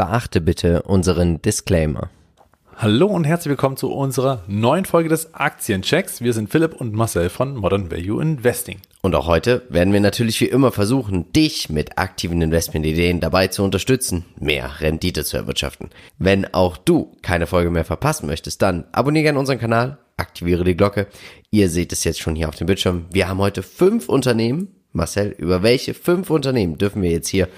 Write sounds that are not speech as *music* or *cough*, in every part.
Beachte bitte unseren Disclaimer. Hallo und herzlich willkommen zu unserer neuen Folge des Aktienchecks. Wir sind Philipp und Marcel von Modern Value Investing. Und auch heute werden wir natürlich wie immer versuchen, dich mit aktiven Investmentideen dabei zu unterstützen, mehr Rendite zu erwirtschaften. Wenn auch du keine Folge mehr verpassen möchtest, dann abonniere gerne unseren Kanal, aktiviere die Glocke. Ihr seht es jetzt schon hier auf dem Bildschirm. Wir haben heute fünf Unternehmen. Marcel, über welche fünf Unternehmen dürfen wir jetzt hier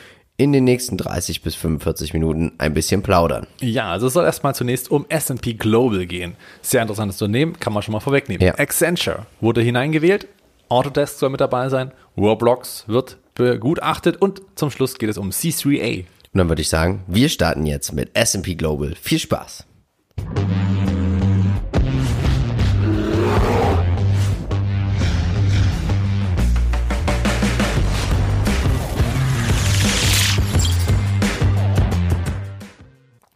in den nächsten 30 bis 45 Minuten ein bisschen plaudern. Ja, also es soll erstmal zunächst um S&P Global gehen. Sehr interessantes Unternehmen, kann man schon mal vorwegnehmen. Ja. Accenture wurde hineingewählt, Autodesk soll mit dabei sein, Roblox wird begutachtet und zum Schluss geht es um C3A. Und dann würde ich sagen, wir starten jetzt mit S&P Global. Viel Spaß!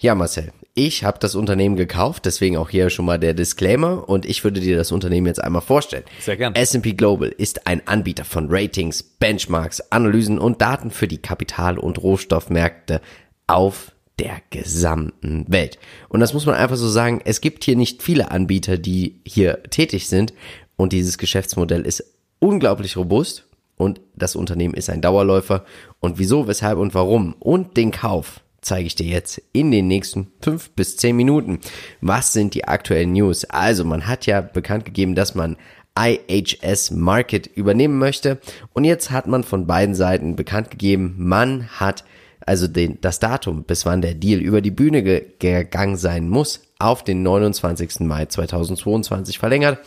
Ja, Marcel, ich habe das Unternehmen gekauft, deswegen auch hier schon mal der Disclaimer und ich würde dir das Unternehmen jetzt einmal vorstellen. Sehr gern. S&P Global ist ein Anbieter von Ratings, Benchmarks, Analysen und Daten für die Kapital- und Rohstoffmärkte auf der gesamten Welt. Und das muss man einfach so sagen, es gibt hier nicht viele Anbieter, die hier tätig sind und dieses Geschäftsmodell ist unglaublich robust und das Unternehmen ist ein Dauerläufer und wieso, weshalb und warum und den Kauf zeige ich dir jetzt in den nächsten fünf bis zehn Minuten. Was sind die aktuellen News? Also man hat ja bekannt gegeben, dass man IHS Market übernehmen möchte und jetzt hat man von beiden Seiten bekannt gegeben, man hat also den, das Datum, bis wann der Deal über die Bühne ge gegangen sein muss, auf den 29. Mai 2022 verlängert.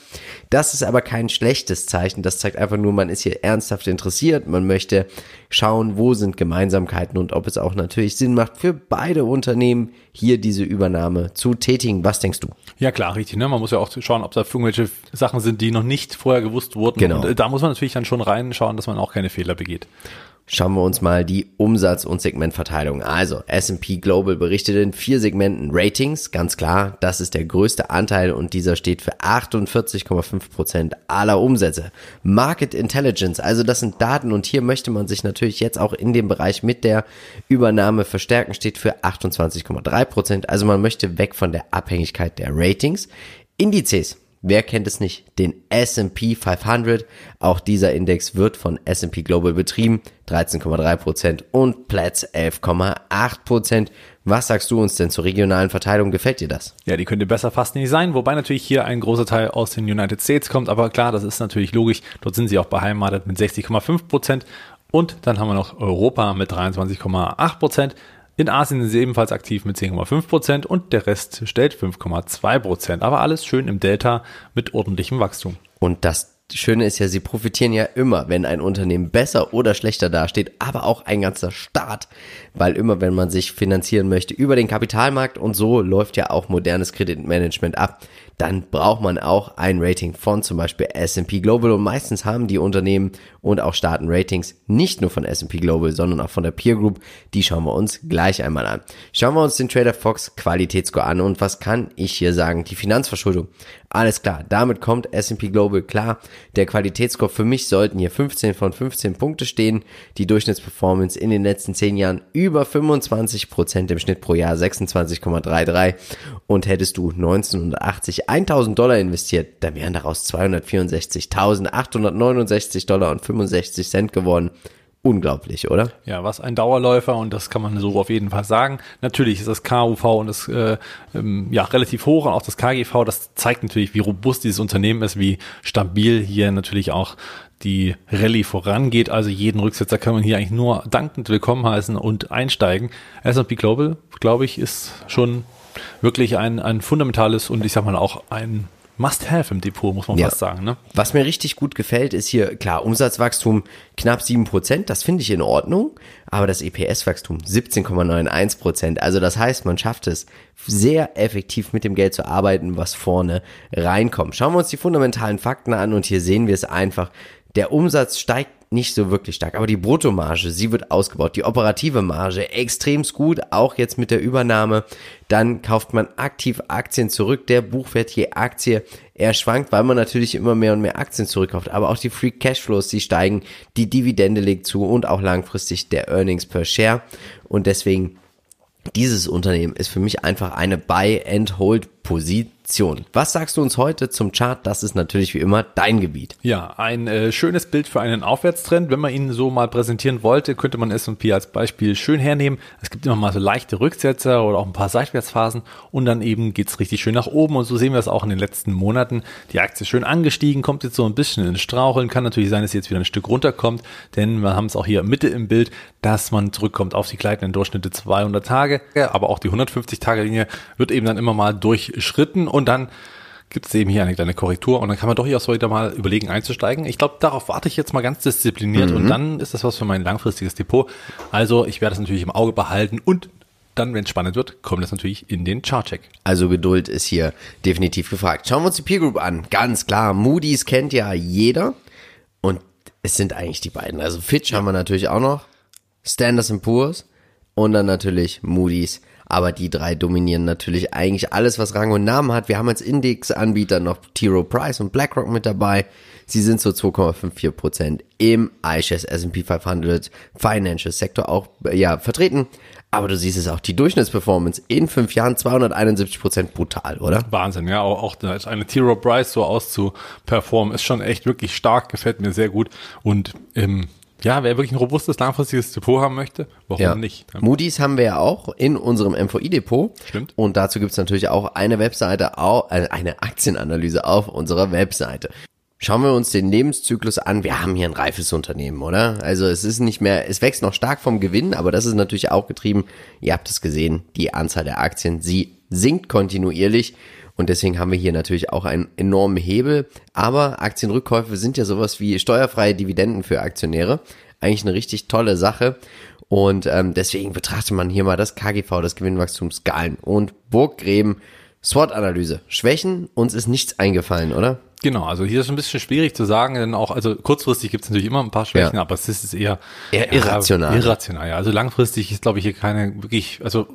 Das ist aber kein schlechtes Zeichen. Das zeigt einfach nur, man ist hier ernsthaft interessiert. Man möchte schauen, wo sind Gemeinsamkeiten und ob es auch natürlich Sinn macht, für beide Unternehmen hier diese Übernahme zu tätigen. Was denkst du? Ja klar, richtig. Ne? Man muss ja auch schauen, ob da irgendwelche Sachen sind, die noch nicht vorher gewusst wurden. Genau. Und äh, da muss man natürlich dann schon reinschauen, dass man auch keine Fehler begeht. Schauen wir uns mal die Umsatz- und Segmentverteilung. Also S&P Global berichtet in vier Segmenten Ratings, ganz klar, das ist der größte Anteil und dieser steht für 48,5 Prozent aller Umsätze. Market Intelligence, also das sind Daten und hier möchte man sich natürlich jetzt auch in dem Bereich mit der Übernahme verstärken, steht für 28,3%. Prozent. Also man möchte weg von der Abhängigkeit der Ratings. Indizes, Wer kennt es nicht? Den S&P 500. Auch dieser Index wird von S&P Global betrieben. 13,3% und Platz 11,8%. Was sagst du uns denn zur regionalen Verteilung? Gefällt dir das? Ja, die könnte besser fast nicht sein, wobei natürlich hier ein großer Teil aus den United States kommt, aber klar, das ist natürlich logisch. Dort sind sie auch beheimatet mit 60,5 Prozent und dann haben wir noch Europa mit 23,8 Prozent. In Asien sind sie ebenfalls aktiv mit 10,5 Prozent und der Rest stellt 5,2%. Prozent. Aber alles schön im Delta mit ordentlichem Wachstum. Und das Schöne ist ja, sie profitieren ja immer, wenn ein Unternehmen besser oder schlechter dasteht, aber auch ein ganzer Staat, weil immer, wenn man sich finanzieren möchte über den Kapitalmarkt und so läuft ja auch modernes Kreditmanagement ab, dann braucht man auch ein Rating von zum Beispiel S&P Global und meistens haben die Unternehmen und auch Staaten Ratings nicht nur von S&P Global, sondern auch von der Peer Group. Die schauen wir uns gleich einmal an. Schauen wir uns den Trader Fox Qualitätsscore an und was kann ich hier sagen? Die Finanzverschuldung. Alles klar, damit kommt S&P Global klar. Der Qualitätsscore für mich sollten hier 15 von 15 Punkte stehen. Die Durchschnittsperformance in den letzten 10 Jahren über 25 Prozent im Schnitt pro Jahr 26,33 und hättest du 1980 1000 Dollar investiert, dann wären daraus 264.869 Dollar und 65 Cent geworden. Unglaublich, oder? Ja, was ein Dauerläufer und das kann man so auf jeden Fall sagen. Natürlich ist das KUV und das äh, ähm, ja relativ hoch und auch das KGV, das zeigt natürlich, wie robust dieses Unternehmen ist, wie stabil hier natürlich auch die Rallye vorangeht. Also jeden Rücksetzer kann man hier eigentlich nur dankend willkommen heißen und einsteigen. S&P Global, glaube ich, ist schon wirklich ein, ein fundamentales und ich sag mal auch ein Must-have im Depot, muss man Ja. fast sagen. Ne? Was mir richtig gut gefällt, ist hier, klar, Umsatzwachstum knapp 7%, das finde ich in Ordnung, aber das EPS-Wachstum 17,91%. Also das heißt, man schafft es sehr effektiv mit dem Geld zu arbeiten, was vorne reinkommt. Schauen wir uns die fundamentalen Fakten an und hier sehen wir es einfach. Der Umsatz steigt nicht so wirklich stark, aber die Bruttomarge, sie wird ausgebaut. Die operative Marge extremst gut, auch jetzt mit der Übernahme. Dann kauft man aktiv Aktien zurück. Der Buchwert je Aktie, er schwankt, weil man natürlich immer mehr und mehr Aktien zurückkauft. Aber auch die Free Cashflows, die steigen, die Dividende legt zu und auch langfristig der Earnings per Share. Und deswegen dieses Unternehmen ist für mich einfach eine Buy-and-Hold-Position. Was sagst du uns heute zum Chart? Das ist natürlich wie immer dein Gebiet. Ja, ein äh, schönes Bild für einen Aufwärtstrend. Wenn man ihn so mal präsentieren wollte, könnte man S&P als Beispiel schön hernehmen. Es gibt immer mal so leichte Rücksetzer oder auch ein paar Seitwärtsphasen und dann eben geht's richtig schön nach oben und so sehen wir es auch in den letzten Monaten. Die Aktie ist schön angestiegen, kommt jetzt so ein bisschen in Straucheln. Kann natürlich sein, dass sie jetzt wieder ein Stück runterkommt, denn wir haben es auch hier Mitte im Bild, dass man zurückkommt auf die gleitenden Durchschnitte 200 Tage, aber auch die 150-Tage-Linie wird eben dann immer mal durchschritten und dann gibt es eben hier eine kleine Korrektur und dann kann man doch hier auch so wieder mal überlegen einzusteigen. Ich glaube, darauf warte ich jetzt mal ganz diszipliniert mhm. und dann ist das was für mein langfristiges Depot. Also ich werde es natürlich im Auge behalten und dann, wenn es spannend wird, kommt es natürlich in den Chartcheck. Also Geduld ist hier definitiv gefragt. Schauen wir uns die Peer Group an. Ganz klar, Moody's kennt ja jeder und es sind eigentlich die beiden. Also Fitch haben wir natürlich auch noch, Standards Poor's und dann natürlich Moody's aber die drei dominieren natürlich eigentlich alles, was Rang und Namen hat. Wir haben als Indexanbieter noch T. Rowe Price und BlackRock mit dabei. Sie sind so 2,54 Prozent im iShares S&P 500 Financial Sektor auch ja vertreten. Aber du siehst es auch, die Durchschnittsperformance in fünf Jahren 271 Prozent brutal, oder? Wahnsinn, ja. Auch, auch eine T. Rowe Price so auszuperformen ist schon echt wirklich stark, gefällt mir sehr gut. Und im ja, wer wirklich ein robustes, langfristiges Depot haben möchte, warum ja. nicht? Moody's haben wir ja auch in unserem MVI-Depot. Stimmt. Und dazu gibt's natürlich auch eine Webseite, äh, eine Aktienanalyse auf unserer Webseite. Schauen wir uns den Lebenszyklus an. Wir haben hier ein reifes Unternehmen, oder? Also es ist nicht mehr, es wächst noch stark vom Gewinn, aber das ist natürlich auch getrieben. Ihr habt es gesehen, die Anzahl der Aktien, sie sinkt kontinuierlich. Und deswegen haben wir hier natürlich auch einen enormen Hebel. Aber Aktienrückkäufe sind ja sowas wie steuerfreie Dividenden für Aktionäre. Eigentlich eine richtig tolle Sache. Und ähm, deswegen betrachtet man hier mal das KGV, das Gewinnwachstumsskalen und Burggräben. SWOT-Analyse. Schwächen, uns ist nichts eingefallen, oder? Genau, also hier ist es ein bisschen schwierig zu sagen, denn auch, also kurzfristig gibt es natürlich immer ein paar Schwächen, ja. aber es ist eher, eher irrational. Ja, irrational, ja. Also langfristig ist, glaube ich, hier keine wirklich, also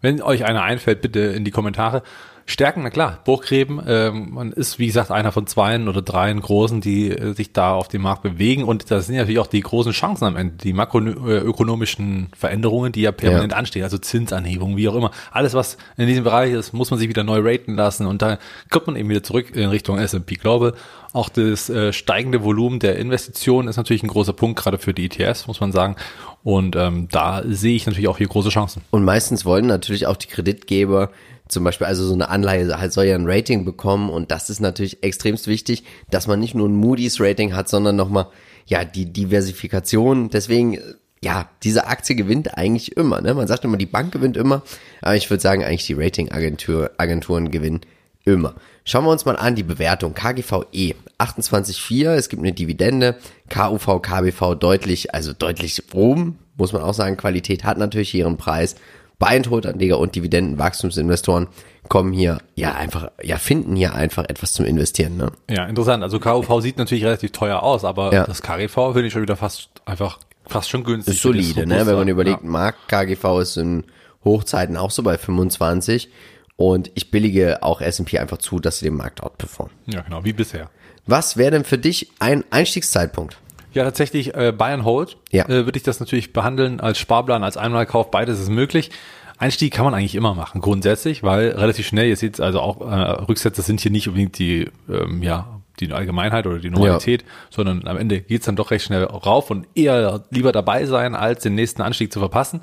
wenn euch einer einfällt, bitte in die Kommentare. Stärken, na klar, Burggräben, ähm, man ist, wie gesagt, einer von zweien oder dreien großen, die äh, sich da auf dem Markt bewegen und das sind natürlich auch die großen Chancen am Ende, die makroökonomischen Veränderungen, die ja permanent ja. anstehen, also Zinsanhebungen, wie auch immer. Alles, was in diesem Bereich ist, muss man sich wieder neu raten lassen und dann kommt man eben wieder zurück in Richtung S&P Global. Auch das äh, steigende Volumen der Investitionen ist natürlich ein großer Punkt, gerade für die ETFs, muss man sagen. Und ähm, da sehe ich natürlich auch hier große Chancen. Und meistens wollen natürlich auch die Kreditgeber zum Beispiel, also so eine Anleihe halt soll ja ein Rating bekommen und das ist natürlich extremst wichtig, dass man nicht nur ein Moody's Rating hat, sondern nochmal, ja, die Diversifikation. Deswegen, ja, diese Aktie gewinnt eigentlich immer, ne? Man sagt immer, die Bank gewinnt immer, aber ich würde sagen, eigentlich die Ratingagentur, Agenturen gewinnen immer. Schauen wir uns mal an die Bewertung. KGVE 28,4, es gibt eine Dividende. KUV, KBV deutlich, also deutlich oben, muss man auch sagen. Qualität hat natürlich ihren Preis. Buy-and-Hold-Anleger und Dividendenwachstumsinvestoren kommen hier ja einfach, ja, finden hier einfach etwas zum Investieren. Ne? Ja, interessant. Also KUV sieht natürlich relativ teuer aus, aber ja. das KGV finde ich schon wieder fast einfach fast schon günstig. Ist solide, ne? Wenn man überlegt, ja. Markt KGV ist in Hochzeiten auch so bei 25 und ich billige auch S&P einfach zu, dass sie den Markt outperformen. Ja, genau, wie bisher. Was wäre denn für dich ein Einstiegszeitpunkt? Ja, tatsächlich äh, Buy and Hold ja. äh, würde ich das natürlich behandeln als Sparplan, als Einmalkauf, beides ist möglich. Einstieg kann man eigentlich immer machen, grundsätzlich, weil relativ schnell, ihr seht also auch äh, Rücksätze sind hier nicht unbedingt die, ähm, ja, die Allgemeinheit oder die Normalität, ja. sondern am Ende geht's dann doch recht schnell rauf und eher lieber dabei sein, als den nächsten Anstieg zu verpassen.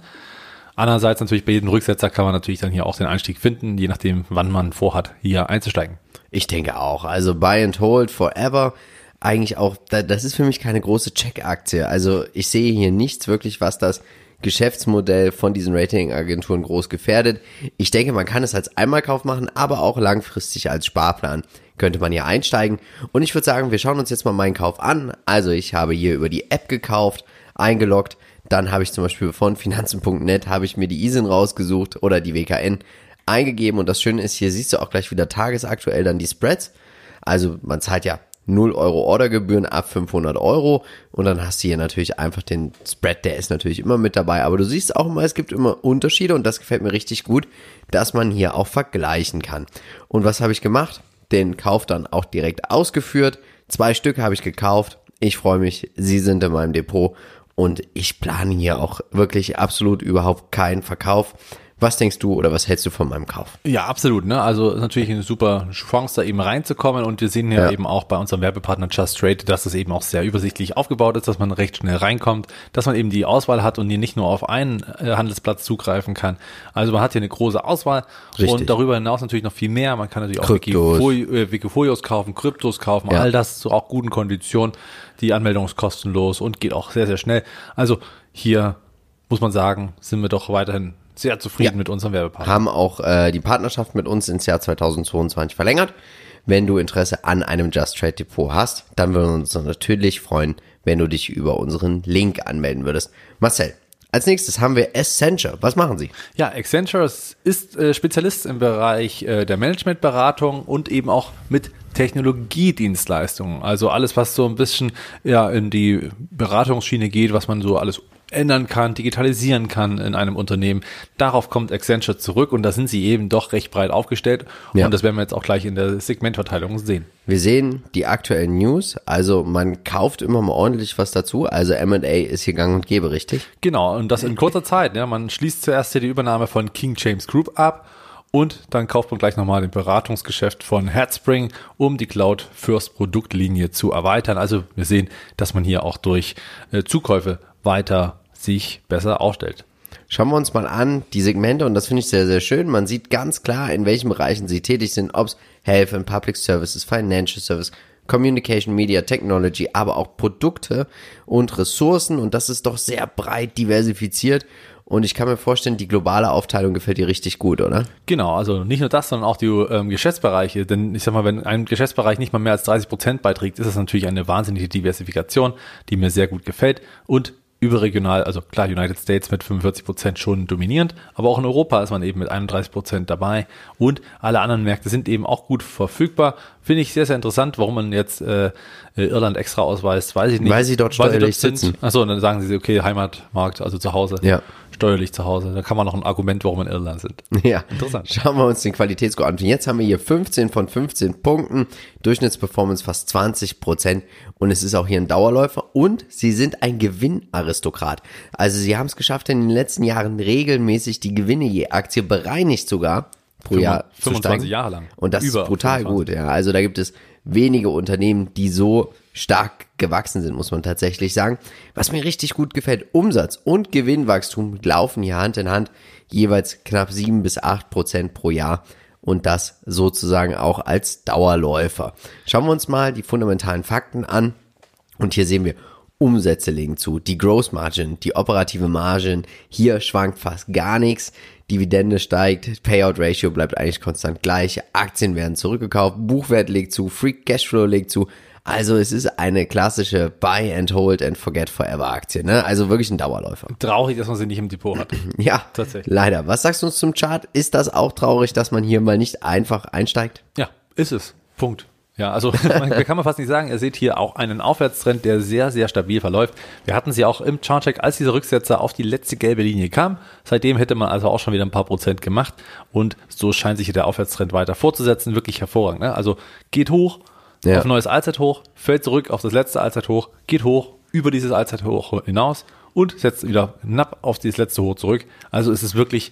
Andererseits natürlich bei jedem Rücksetzer kann man natürlich dann hier auch den Einstieg finden, je nachdem, wann man vorhat, hier einzusteigen. Ich denke auch. Also Buy and Hold forever eigentlich auch, das ist für mich keine große Check-Aktie. Also ich sehe hier nichts wirklich, was das Geschäftsmodell von diesen Ratingagenturen groß gefährdet. Ich denke, man kann es als Einmalkauf machen, aber auch langfristig als Sparplan könnte man hier einsteigen. Und ich würde sagen, wir schauen uns jetzt mal meinen Kauf an. Also ich habe hier über die App gekauft, eingeloggt. Dann habe ich zum Beispiel von finanzen.net habe ich mir die ISIN rausgesucht oder die WKN eingegeben. Und das Schöne ist, hier siehst du auch gleich wieder tagesaktuell dann die Spreads. Also man zahlt ja 0 Euro Ordergebühren ab 500 Euro und dann hast du hier natürlich einfach den Spread, der ist natürlich immer mit dabei, aber du siehst auch mal, es gibt immer Unterschiede und das gefällt mir richtig gut, dass man hier auch vergleichen kann. Und was habe ich gemacht? Den Kauf dann auch direkt ausgeführt. Zwei Stück habe ich gekauft. Ich freue mich, sie sind in meinem Depot und ich plane hier auch wirklich absolut überhaupt keinen Verkauf, Was denkst du oder was hältst du von meinem Kauf? Ja, absolut. Ne? Also ist natürlich eine super Chance, da eben reinzukommen. Und wir sehen ja, Ja. eben auch bei unserem Werbepartner Just Trade, dass es eben auch sehr übersichtlich aufgebaut ist, dass man recht schnell reinkommt, dass man eben die Auswahl hat und hier nicht nur auf einen äh, Handelsplatz zugreifen kann. Also man hat hier eine große Auswahl Richtig. und darüber hinaus natürlich noch viel mehr. Man kann natürlich auch Kryptos. Wikifoli- äh, Wikifolios kaufen, Kryptos kaufen, Ja. all das zu auch guten Konditionen. Die Anmeldung ist kostenlos und geht auch sehr, sehr schnell. Also hier muss man sagen, sind wir doch weiterhin sehr zufrieden Ja. mit unserem Werbepartner. Haben auch äh, die Partnerschaft mit uns ins Jahr 2022 verlängert. Wenn du Interesse an einem Just Trade Depot hast, dann würden wir uns natürlich freuen, wenn du dich über unseren Link anmelden würdest. Marcel, als nächstes haben wir Accenture. Was machen sie? Ja, Accenture ist äh, Spezialist im Bereich äh, der Managementberatung und eben auch mit Technologiedienstleistungen. Also alles, was so ein bisschen ja in die Beratungsschiene geht, was man so alles ändern kann, digitalisieren kann in einem Unternehmen. Darauf kommt Accenture zurück und da sind sie eben doch recht breit aufgestellt. Ja. Und das werden wir jetzt auch gleich in der Segmentverteilung sehen. Wir sehen die aktuellen News, also man kauft immer mal ordentlich was dazu, also M&A ist hier gang und gäbe, richtig? Genau, und das in kurzer Zeit. Ja. Man schließt zuerst hier die Übernahme von King James Group ab und dann kauft man gleich nochmal den Beratungsgeschäft von Headspring, um die Cloud First Produktlinie zu erweitern. Also wir sehen, dass man hier auch durch äh, Zukäufe weiter sich besser aufstellt. Schauen wir uns mal an, die Segmente, und das finde ich sehr, sehr schön. Man sieht ganz klar, in welchen Bereichen sie tätig sind, ob es Health and Public Services, Financial Service, Communication, Media, Technology, aber auch Produkte und Ressourcen. Und das ist doch sehr breit diversifiziert. Und ich kann mir vorstellen, die globale Aufteilung gefällt dir richtig gut, oder? Genau, also nicht nur das, sondern auch die ähm, Geschäftsbereiche. Denn ich sag mal, wenn ein Geschäftsbereich nicht mal mehr als 30 Prozent beiträgt, ist das natürlich eine wahnsinnige Diversifikation, die mir sehr gut gefällt. Und überregional, also klar, United States mit 45 Prozent schon dominierend, aber auch in Europa ist man eben mit 31 Prozent dabei und alle anderen Märkte sind eben auch gut verfügbar. Finde ich sehr, sehr interessant, warum man jetzt äh, Irland extra ausweist, weiß ich nicht. Weil sie dort steuerlich sitzen. Achso, und dann sagen sie, okay, Heimatmarkt, also zu Hause. Ja. Steuerlich zu Hause. Da kann man noch ein Argument, warum wir in Irland sind. Ja, Interessant. Schauen wir uns den Qualitätsscore an. Jetzt haben wir hier 15 von 15 Punkten, Durchschnittsperformance fast 20 Prozent und es ist auch hier ein Dauerläufer und sie sind ein Gewinnaristokrat. Also sie haben es geschafft, in den letzten Jahren regelmäßig die Gewinne je Aktie bereinigt sogar pro Jahr. zu 25 steigen. Jahre lang. Und das Über ist brutal 25. gut, ja. Also da gibt es wenige Unternehmen, die so stark gewachsen sind, muss man tatsächlich sagen. Was mir richtig gut gefällt, Umsatz und Gewinnwachstum laufen hier Hand in Hand, jeweils knapp sieben bis acht Prozent pro Jahr und das sozusagen auch als Dauerläufer. Schauen wir uns mal die fundamentalen Fakten an und hier sehen wir, Umsätze legen zu, die Gross Margin, die operative Margin, hier schwankt fast gar nichts, Dividende steigt, Payout Ratio bleibt eigentlich konstant gleich, Aktien werden zurückgekauft, Buchwert legt zu, Free Cashflow legt zu, also es ist eine klassische Buy and Hold and Forget Forever Aktie, ne? Also wirklich ein Dauerläufer. Traurig, dass man sie nicht im Depot hat. *clears throat* Ja, Tatsächlich. leider. Was sagst du uns zum Chart? Ist das auch traurig, dass man hier mal nicht einfach einsteigt? Ja, ist es. Punkt. Ja, also man, *laughs* kann man fast nicht sagen, ihr seht hier auch einen Aufwärtstrend, der sehr, sehr stabil verläuft. Wir hatten sie auch im Chartcheck, als dieser Rücksetzer auf die letzte gelbe Linie kam. Seitdem hätte man also auch schon wieder ein paar Prozent gemacht und so scheint sich hier der Aufwärtstrend weiter fortzusetzen. Wirklich hervorragend. Ne? Also geht hoch Ja. auf neues Allzeithoch, fällt zurück auf das letzte Allzeithoch, geht hoch über dieses Allzeithoch hinaus und setzt wieder knapp auf dieses letzte Hoch zurück. Also es ist wirklich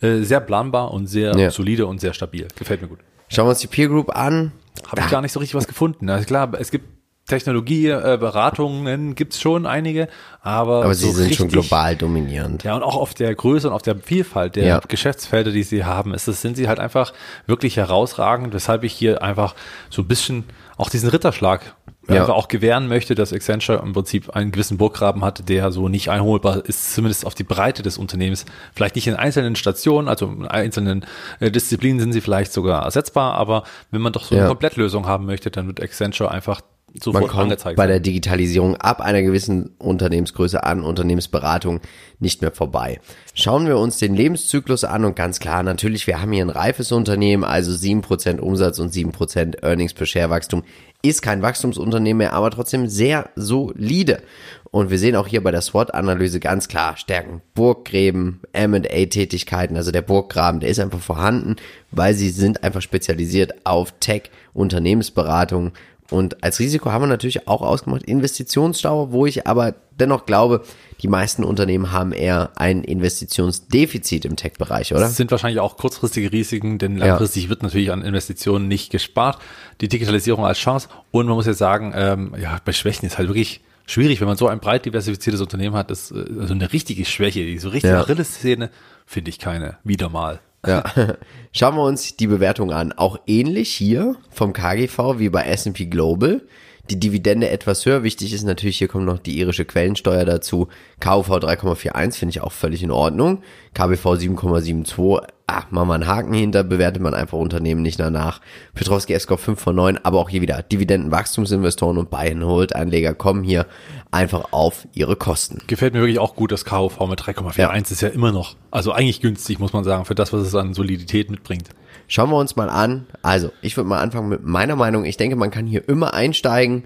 äh, sehr planbar und sehr Ja. solide und sehr stabil. Gefällt mir gut. Schauen wir uns die Peer Group an. Habe ich gar nicht so richtig was gefunden. Also klar, es gibt Technologie, äh, Beratungen gibt's schon einige, aber, Aber sie so sind richtig, schon global dominierend. Ja, und auch auf der Größe und auf der Vielfalt der Ja. Geschäftsfelder, die sie haben, ist es, sind sie halt einfach wirklich herausragend, weshalb ich hier einfach so ein bisschen auch diesen Ritterschlag Ja. einfach auch gewähren möchte, dass Accenture im Prinzip einen gewissen Burggraben hatte, der so nicht einholbar ist, zumindest auf die Breite des Unternehmens. Vielleicht nicht in einzelnen Stationen, also in einzelnen äh, Disziplinen sind sie vielleicht sogar ersetzbar, aber wenn man doch so Ja. eine Komplettlösung haben möchte, dann wird Accenture einfach Man sofort kommt angezeigt. bei der Digitalisierung ab einer gewissen Unternehmensgröße an, Unternehmensberatung nicht mehr vorbei. Schauen wir uns den Lebenszyklus an und ganz klar, natürlich, wir haben hier ein reifes Unternehmen, also 7% Umsatz und 7% Earnings per Share Wachstum ist kein Wachstumsunternehmen mehr, aber trotzdem sehr solide. Und wir sehen auch hier bei der SWOT-Analyse ganz klar Stärken, Burggräben, M&A-Tätigkeiten, also der Burggraben, der ist einfach vorhanden, weil sie sind einfach spezialisiert auf Tech, Unternehmensberatung Und als Risiko haben wir natürlich auch ausgemacht Investitionsstau, wo ich aber dennoch glaube, die meisten Unternehmen haben eher ein Investitionsdefizit im Tech-Bereich, oder? Das sind wahrscheinlich auch kurzfristige Risiken, denn langfristig ja. wird natürlich an Investitionen nicht gespart. Die Digitalisierung als Chance. Und man muss jetzt sagen, ähm, ja, bei Schwächen ist halt wirklich schwierig, wenn man so ein breit diversifiziertes Unternehmen hat, ist äh, also eine richtige Schwäche, die so richtige ja. Rille-Szene, finde ich keine. Wieder mal. Ja. *laughs* Schauen wir uns die Bewertung an. Auch ähnlich hier vom KGV wie bei S&P Global. Die Dividende etwas höher. Wichtig ist natürlich, hier kommt noch die irische Quellensteuer dazu. KUV 3,41 finde ich auch völlig in Ordnung. KBV 7,72 ach, machen wir einen Haken hinter, bewertet man einfach Unternehmen nicht danach. Petrovski S-Corp 5 von 9, aber auch hier wieder Dividendenwachstumsinvestoren und Buy-and-Hold-Anleger kommen hier einfach auf ihre Kosten. Gefällt mir wirklich auch gut, das KUV mit 3,41 ja. ist ja immer noch, also eigentlich günstig, muss man sagen, für das, was es an Solidität mitbringt. Schauen wir uns mal an. Also, ich würde mal anfangen mit meiner Meinung. Ich denke, man kann hier immer einsteigen.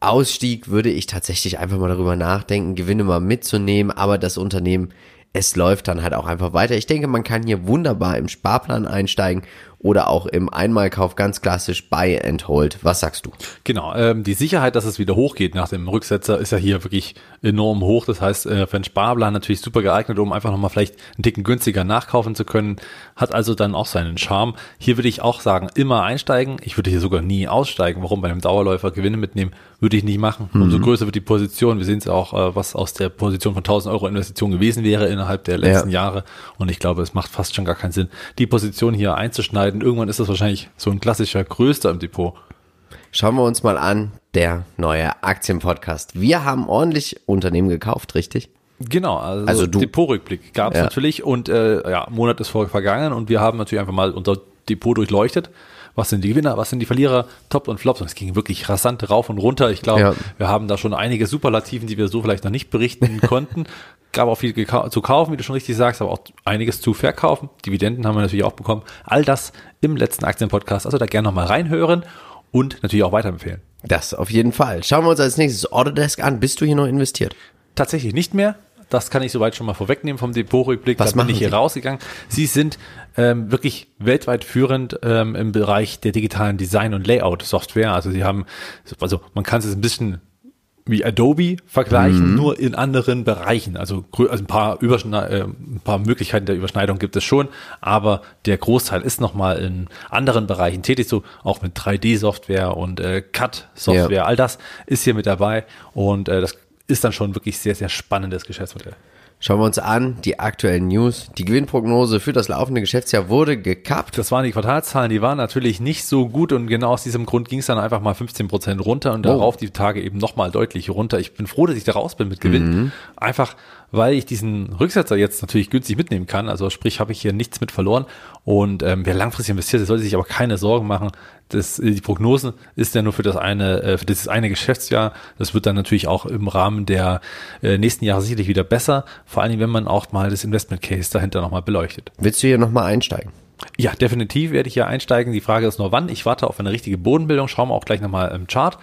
Ausstieg würde ich tatsächlich einfach mal darüber nachdenken, Gewinne mal mitzunehmen, aber das Unternehmen es läuft dann halt auch einfach weiter. Ich denke, man kann hier wunderbar im Sparplan einsteigen oder auch im Einmalkauf ganz klassisch Buy and Hold. Was sagst du? Genau, ähm, die Sicherheit, dass es wieder hochgeht nach dem Rücksetzer, ist ja hier wirklich enorm hoch. Das heißt, äh, für einen Sparplan natürlich super geeignet, um einfach nochmal vielleicht einen Ticken günstiger nachkaufen zu können. Hat also dann auch seinen Charme. Hier würde ich auch sagen, immer einsteigen. Ich würde hier sogar nie aussteigen. Warum bei einem Dauerläufer Gewinne mitnehmen, würde ich nicht machen. Mhm. Umso größer wird die Position. Wir sehen es auch, äh, was aus der Position von 1000 Euro Investition gewesen wäre innerhalb der letzten ja. Jahre. Und ich glaube, es macht fast schon gar keinen Sinn, die Position hier einzuschneiden entscheidend. Irgendwann ist das wahrscheinlich so ein klassischer Größter im Depot. Schauen wir uns mal an, der neue Aktienpodcast. Wir haben ordentlich Unternehmen gekauft, richtig? Genau, also, also Depotrückblick gab es ja. natürlich und äh, ja, Monat ist vor vergangen und wir haben natürlich einfach mal unser Depot durchleuchtet. Was sind die Gewinner, was sind die Verlierer, Top und Flops und es ging wirklich rasant rauf und runter. Ich glaube, ja. wir haben da schon einige Superlativen, die wir so vielleicht noch nicht berichten *laughs* konnten gab auch viel zu kaufen, wie du schon richtig sagst, aber auch einiges zu verkaufen. Dividenden haben wir natürlich auch bekommen. All das im letzten Aktienpodcast. Also da gerne nochmal reinhören und natürlich auch weiterempfehlen. Das auf jeden Fall. Schauen wir uns als nächstes Autodesk an. Bist du hier noch investiert? Tatsächlich nicht mehr. Das kann ich soweit schon mal vorwegnehmen vom Depotrückblick. Was da bin ich hier Sie? rausgegangen. Sie sind ähm, wirklich weltweit führend ähm, im Bereich der digitalen Design- und Layout-Software. Also sie haben, also man kann es ein bisschen wie Adobe vergleichen, mhm. nur in anderen Bereichen. Also, also ein paar Überschne äh, ein paar Möglichkeiten der Überschneidung gibt es schon, aber der Großteil ist nochmal in anderen Bereichen tätig, so auch mit 3D-Software und äh, CAD-Software. Ja. All das ist hier mit dabei und äh, das ist dann schon wirklich sehr, sehr spannendes Geschäftsmodell. Schauen wir uns an, die aktuellen News. Die Gewinnprognose für das laufende Geschäftsjahr wurde gekappt. Das waren die Quartalszahlen, die waren natürlich nicht so gut und genau aus diesem Grund ging es dann einfach mal 15 Prozent runter und oh. darauf die Tage eben nochmal deutlich runter. Ich bin froh, dass ich da raus bin mit Gewinn. Mhm. Einfach, weil ich diesen Rücksetzer jetzt natürlich günstig mitnehmen kann. Also sprich, habe ich hier nichts mit verloren. Und ähm, wer langfristig investiert, der sollte sich aber keine Sorgen machen. Das, die Prognose ist ja nur für das eine, äh, für dieses eine Geschäftsjahr. Das wird dann natürlich auch im Rahmen der äh, nächsten Jahre sicherlich wieder besser. Vor allem, wenn man auch mal das Investment Case dahinter nochmal beleuchtet. Willst du hier nochmal einsteigen? Ja, definitiv werde ich hier einsteigen. Die Frage ist nur wann. Ich warte auf eine richtige Bodenbildung. Schauen wir auch gleich nochmal im Chart.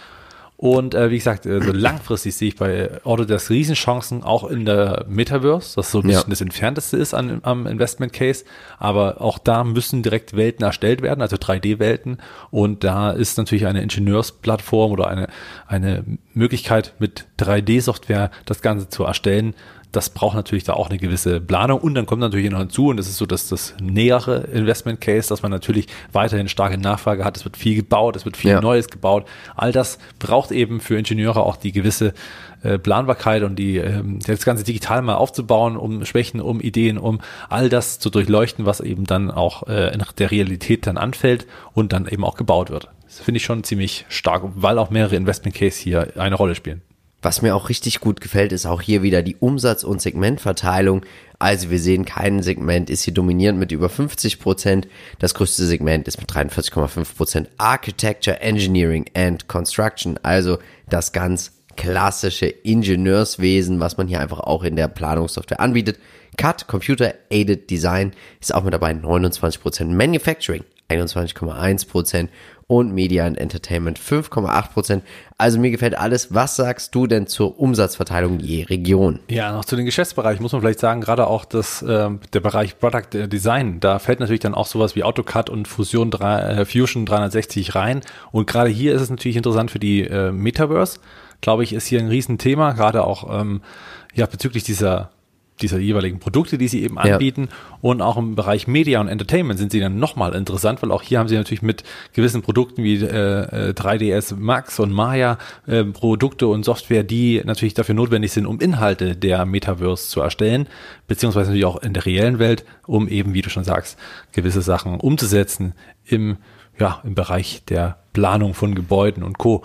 Und äh, wie gesagt, äh, so langfristig sehe ich bei Autodesk Riesenchancen, auch in der Metaverse, das so ein bisschen ja. das Entfernteste ist an, am Investment Case. Aber auch da müssen direkt Welten erstellt werden, also 3D-Welten. Und da ist natürlich eine Ingenieursplattform oder eine, eine Möglichkeit mit 3D-Software das Ganze zu erstellen, das braucht natürlich da auch eine gewisse Planung und dann kommt natürlich noch hinzu und das ist so dass das nähere Investment Case, dass man natürlich weiterhin starke Nachfrage hat. Es wird viel gebaut, es wird viel ja. Neues gebaut. All das braucht eben für Ingenieure auch die gewisse äh, Planbarkeit und die ähm, das ganze digital mal aufzubauen, um Schwächen, um Ideen, um all das zu durchleuchten, was eben dann auch äh, in der Realität dann anfällt und dann eben auch gebaut wird. Das finde ich schon ziemlich stark, weil auch mehrere Investment Case hier eine Rolle spielen. Was mir auch richtig gut gefällt, ist auch hier wieder die Umsatz- und Segmentverteilung. Also wir sehen, kein Segment ist hier dominierend mit über 50 Prozent. Das größte Segment ist mit 43,5 Prozent Architecture, Engineering and Construction. Also das ganz klassische Ingenieurswesen, was man hier einfach auch in der Planungssoftware anbietet. CAD, Computer Aided Design, ist auch mit dabei 29 Prozent. Manufacturing 21,1 Prozent und Media and Entertainment 5,8 Prozent. Also mir gefällt alles. Was sagst du denn zur Umsatzverteilung je Region? Ja, noch zu den Geschäftsbereichen muss man vielleicht sagen, gerade auch das, äh, der Bereich Product Design, da fällt natürlich dann auch sowas wie AutoCAD und Fusion 3, äh, Fusion 360 rein. Und gerade hier ist es natürlich interessant für die äh, Metaverse. Glaube ich, ist hier ein Riesenthema, gerade auch ähm, ja bezüglich dieser dieser jeweiligen Produkte, die sie eben anbieten. Ja. Und auch im Bereich Media und Entertainment sind sie dann nochmal interessant, weil auch hier haben sie natürlich mit gewissen Produkten wie äh, 3ds äh, Max und Maya äh, Produkte und Software, die natürlich dafür notwendig sind, um Inhalte der Metaverse zu erstellen, beziehungsweise natürlich auch in der reellen Welt, um eben, wie du schon sagst, gewisse Sachen umzusetzen im, ja, im Bereich der Planung von Gebäuden und Co.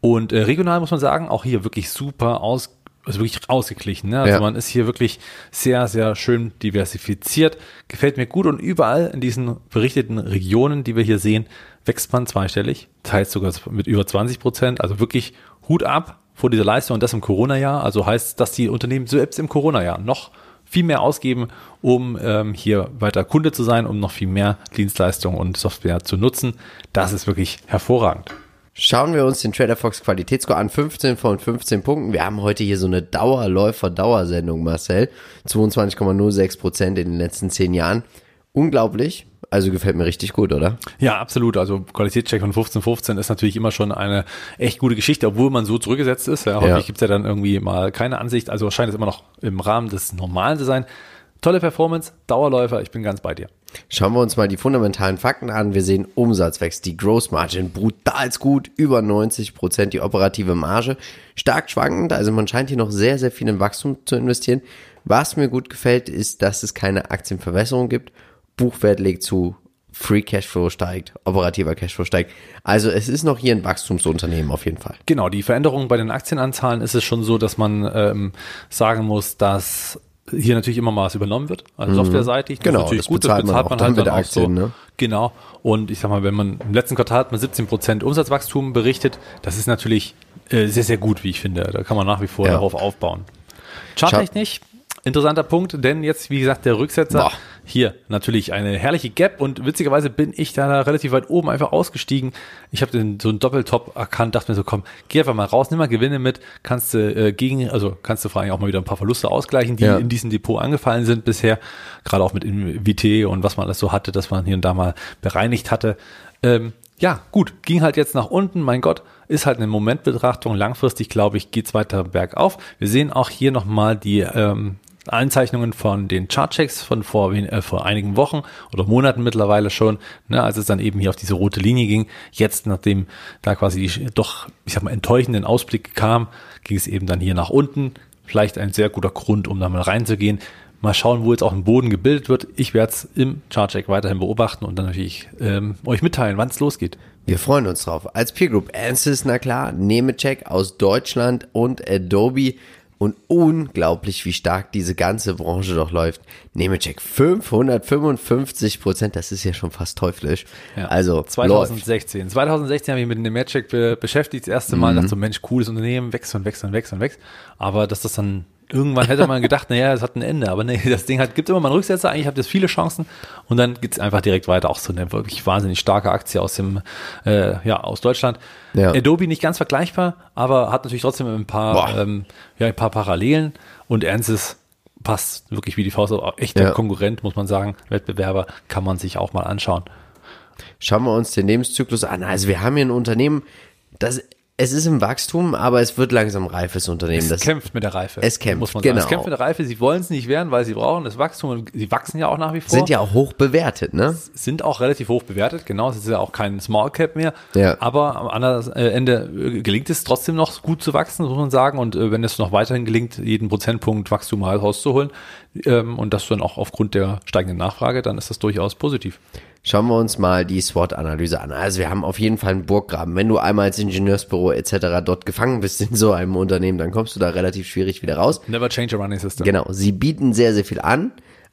Und äh, regional muss man sagen, auch hier wirklich super aus also wirklich ausgeglichen. Ne? Also ja. man ist hier wirklich sehr, sehr schön diversifiziert. Gefällt mir gut und überall in diesen berichteten Regionen, die wir hier sehen, wächst man zweistellig, teils sogar mit über 20 Prozent. Also wirklich Hut ab vor dieser Leistung und das im Corona-Jahr. Also heißt, dass die Unternehmen selbst im Corona-Jahr noch viel mehr ausgeben, um ähm, hier weiter Kunde zu sein, um noch viel mehr Dienstleistungen und Software zu nutzen. Das ist wirklich hervorragend. Schauen wir uns den Trader Fox Qualitätsscore an. 15 von 15 Punkten. Wir haben heute hier so eine Dauerläufer-Dauersendung, Marcel. 22,06 Prozent in den letzten 10 Jahren. Unglaublich. Also gefällt mir richtig gut, oder? Ja, absolut. Also Qualitätscheck von 15, 15 ist natürlich immer schon eine echt gute Geschichte, obwohl man so zurückgesetzt ist. Ja, häufig ja. gibt's ja dann irgendwie mal keine Ansicht. Also scheint es immer noch im Rahmen des Normalen zu sein. Tolle Performance, Dauerläufer, ich bin ganz bei dir. Schauen wir uns mal die fundamentalen Fakten an. Wir sehen Umsatz wächst, die Gross Margin brutal gut, über 90 Prozent, die operative Marge stark schwankend. Also man scheint hier noch sehr, sehr viel in Wachstum zu investieren. Was mir gut gefällt, ist, dass es keine Aktienverwässerung gibt. Buchwert legt zu, Free Cashflow steigt, operativer Cashflow steigt. Also es ist noch hier ein Wachstumsunternehmen auf jeden Fall. Genau, die Veränderung bei den Aktienanzahlen ist es schon so, dass man ähm, sagen muss, dass hier natürlich immer mal was übernommen wird, also mhm. softwareseitig. Das genau, ist gut, das bezahlt man, man halt dann auch Aktien, so. Ne? Genau. Und ich sag mal, wenn man im letzten Quartal hat man 17 Prozent Umsatzwachstum berichtet, das ist natürlich äh, sehr, sehr gut, wie ich finde. Da kann man nach wie vor ja. darauf aufbauen. Charttechnisch, interessanter Punkt, denn jetzt, wie gesagt, der Rücksetzer. Boah hier natürlich eine herrliche Gap und witzigerweise bin ich da relativ weit oben einfach ausgestiegen. Ich habe so einen Doppeltop erkannt, dachte mir so, komm, geh einfach mal raus, nimm mal Gewinne mit, kannst du äh, gegen, also kannst du vor allem auch mal wieder ein paar Verluste ausgleichen, die ja. in diesem Depot angefallen sind bisher, gerade auch mit VT und was man alles so hatte, dass man hier und da mal bereinigt hatte. Ähm, ja, gut, ging halt jetzt nach unten, mein Gott, ist halt eine Momentbetrachtung. Langfristig, glaube ich, geht's weiter bergauf. Wir sehen auch hier nochmal die ähm, Einzeichnungen von den Chartchecks von vor, äh, vor einigen Wochen oder Monaten mittlerweile schon, ne, als es dann eben hier auf diese rote Linie ging. Jetzt, nachdem da quasi die doch, ich sag mal, enttäuschenden Ausblick kam, ging es eben dann hier nach unten. Vielleicht ein sehr guter Grund, um da mal reinzugehen. Mal schauen, wo jetzt auch ein Boden gebildet wird. Ich werde es im Chartcheck weiterhin beobachten und dann natürlich ähm, euch mitteilen, wann es losgeht. Wir freuen uns drauf. Als Peer Group Ansys, na klar, Nemecheck aus Deutschland und Adobe und unglaublich, wie stark diese ganze Branche doch läuft. Nemecheck 555 Prozent, das ist ja schon fast teuflisch. Ja. Also 2016. Läuft. 2016 habe ich mit Nemecheck be beschäftigt, das erste Mal, mhm. dachte so, Mensch, cooles Unternehmen, wächst und wächst und wächst und wächst. Aber dass das dann irgendwann hätte man gedacht, naja, es hat ein Ende, aber nee, das Ding hat, gibt immer mal einen Rücksetzer, eigentlich habt ihr viele Chancen und dann geht's einfach direkt weiter, auch so eine wirklich wahnsinnig starke Aktie aus dem, äh, ja, aus Deutschland. Ja. Adobe nicht ganz vergleichbar, aber hat natürlich trotzdem ein paar, ähm, ja, ein paar Parallelen und Ernstes passt wirklich wie die Faust auf, echter ja. Konkurrent, muss man sagen, Wettbewerber kann man sich auch mal anschauen. Schauen wir uns den Lebenszyklus an. Also wir haben hier ein Unternehmen, das es ist im Wachstum, aber es wird langsam reifes Unternehmen. Es das kämpft mit der Reife. Es kämpft, muss man genau. sagen. Es kämpft mit der Reife. Sie wollen es nicht werden, weil sie brauchen das Wachstum. Und sie wachsen ja auch nach wie vor. Sind ja auch hoch bewertet, ne? Sind auch relativ hoch bewertet, genau. Es ist ja auch kein Small Cap mehr. Ja. Aber am anderen äh, Ende äh, gelingt es trotzdem noch gut zu wachsen, muss man sagen. Und äh, wenn es noch weiterhin gelingt, jeden Prozentpunkt Wachstum mal rauszuholen, ähm, und das dann auch aufgrund der steigenden Nachfrage, dann ist das durchaus positiv. Schauen wir uns mal die SWOT-Analyse an. Also wir haben auf jeden Fall einen Burggraben. Wenn du einmal als Ingenieursbüro etc. dort gefangen bist in so einem Unternehmen, dann kommst du da relativ schwierig wieder raus. Never change a running system. Genau. Sie bieten sehr, sehr viel an.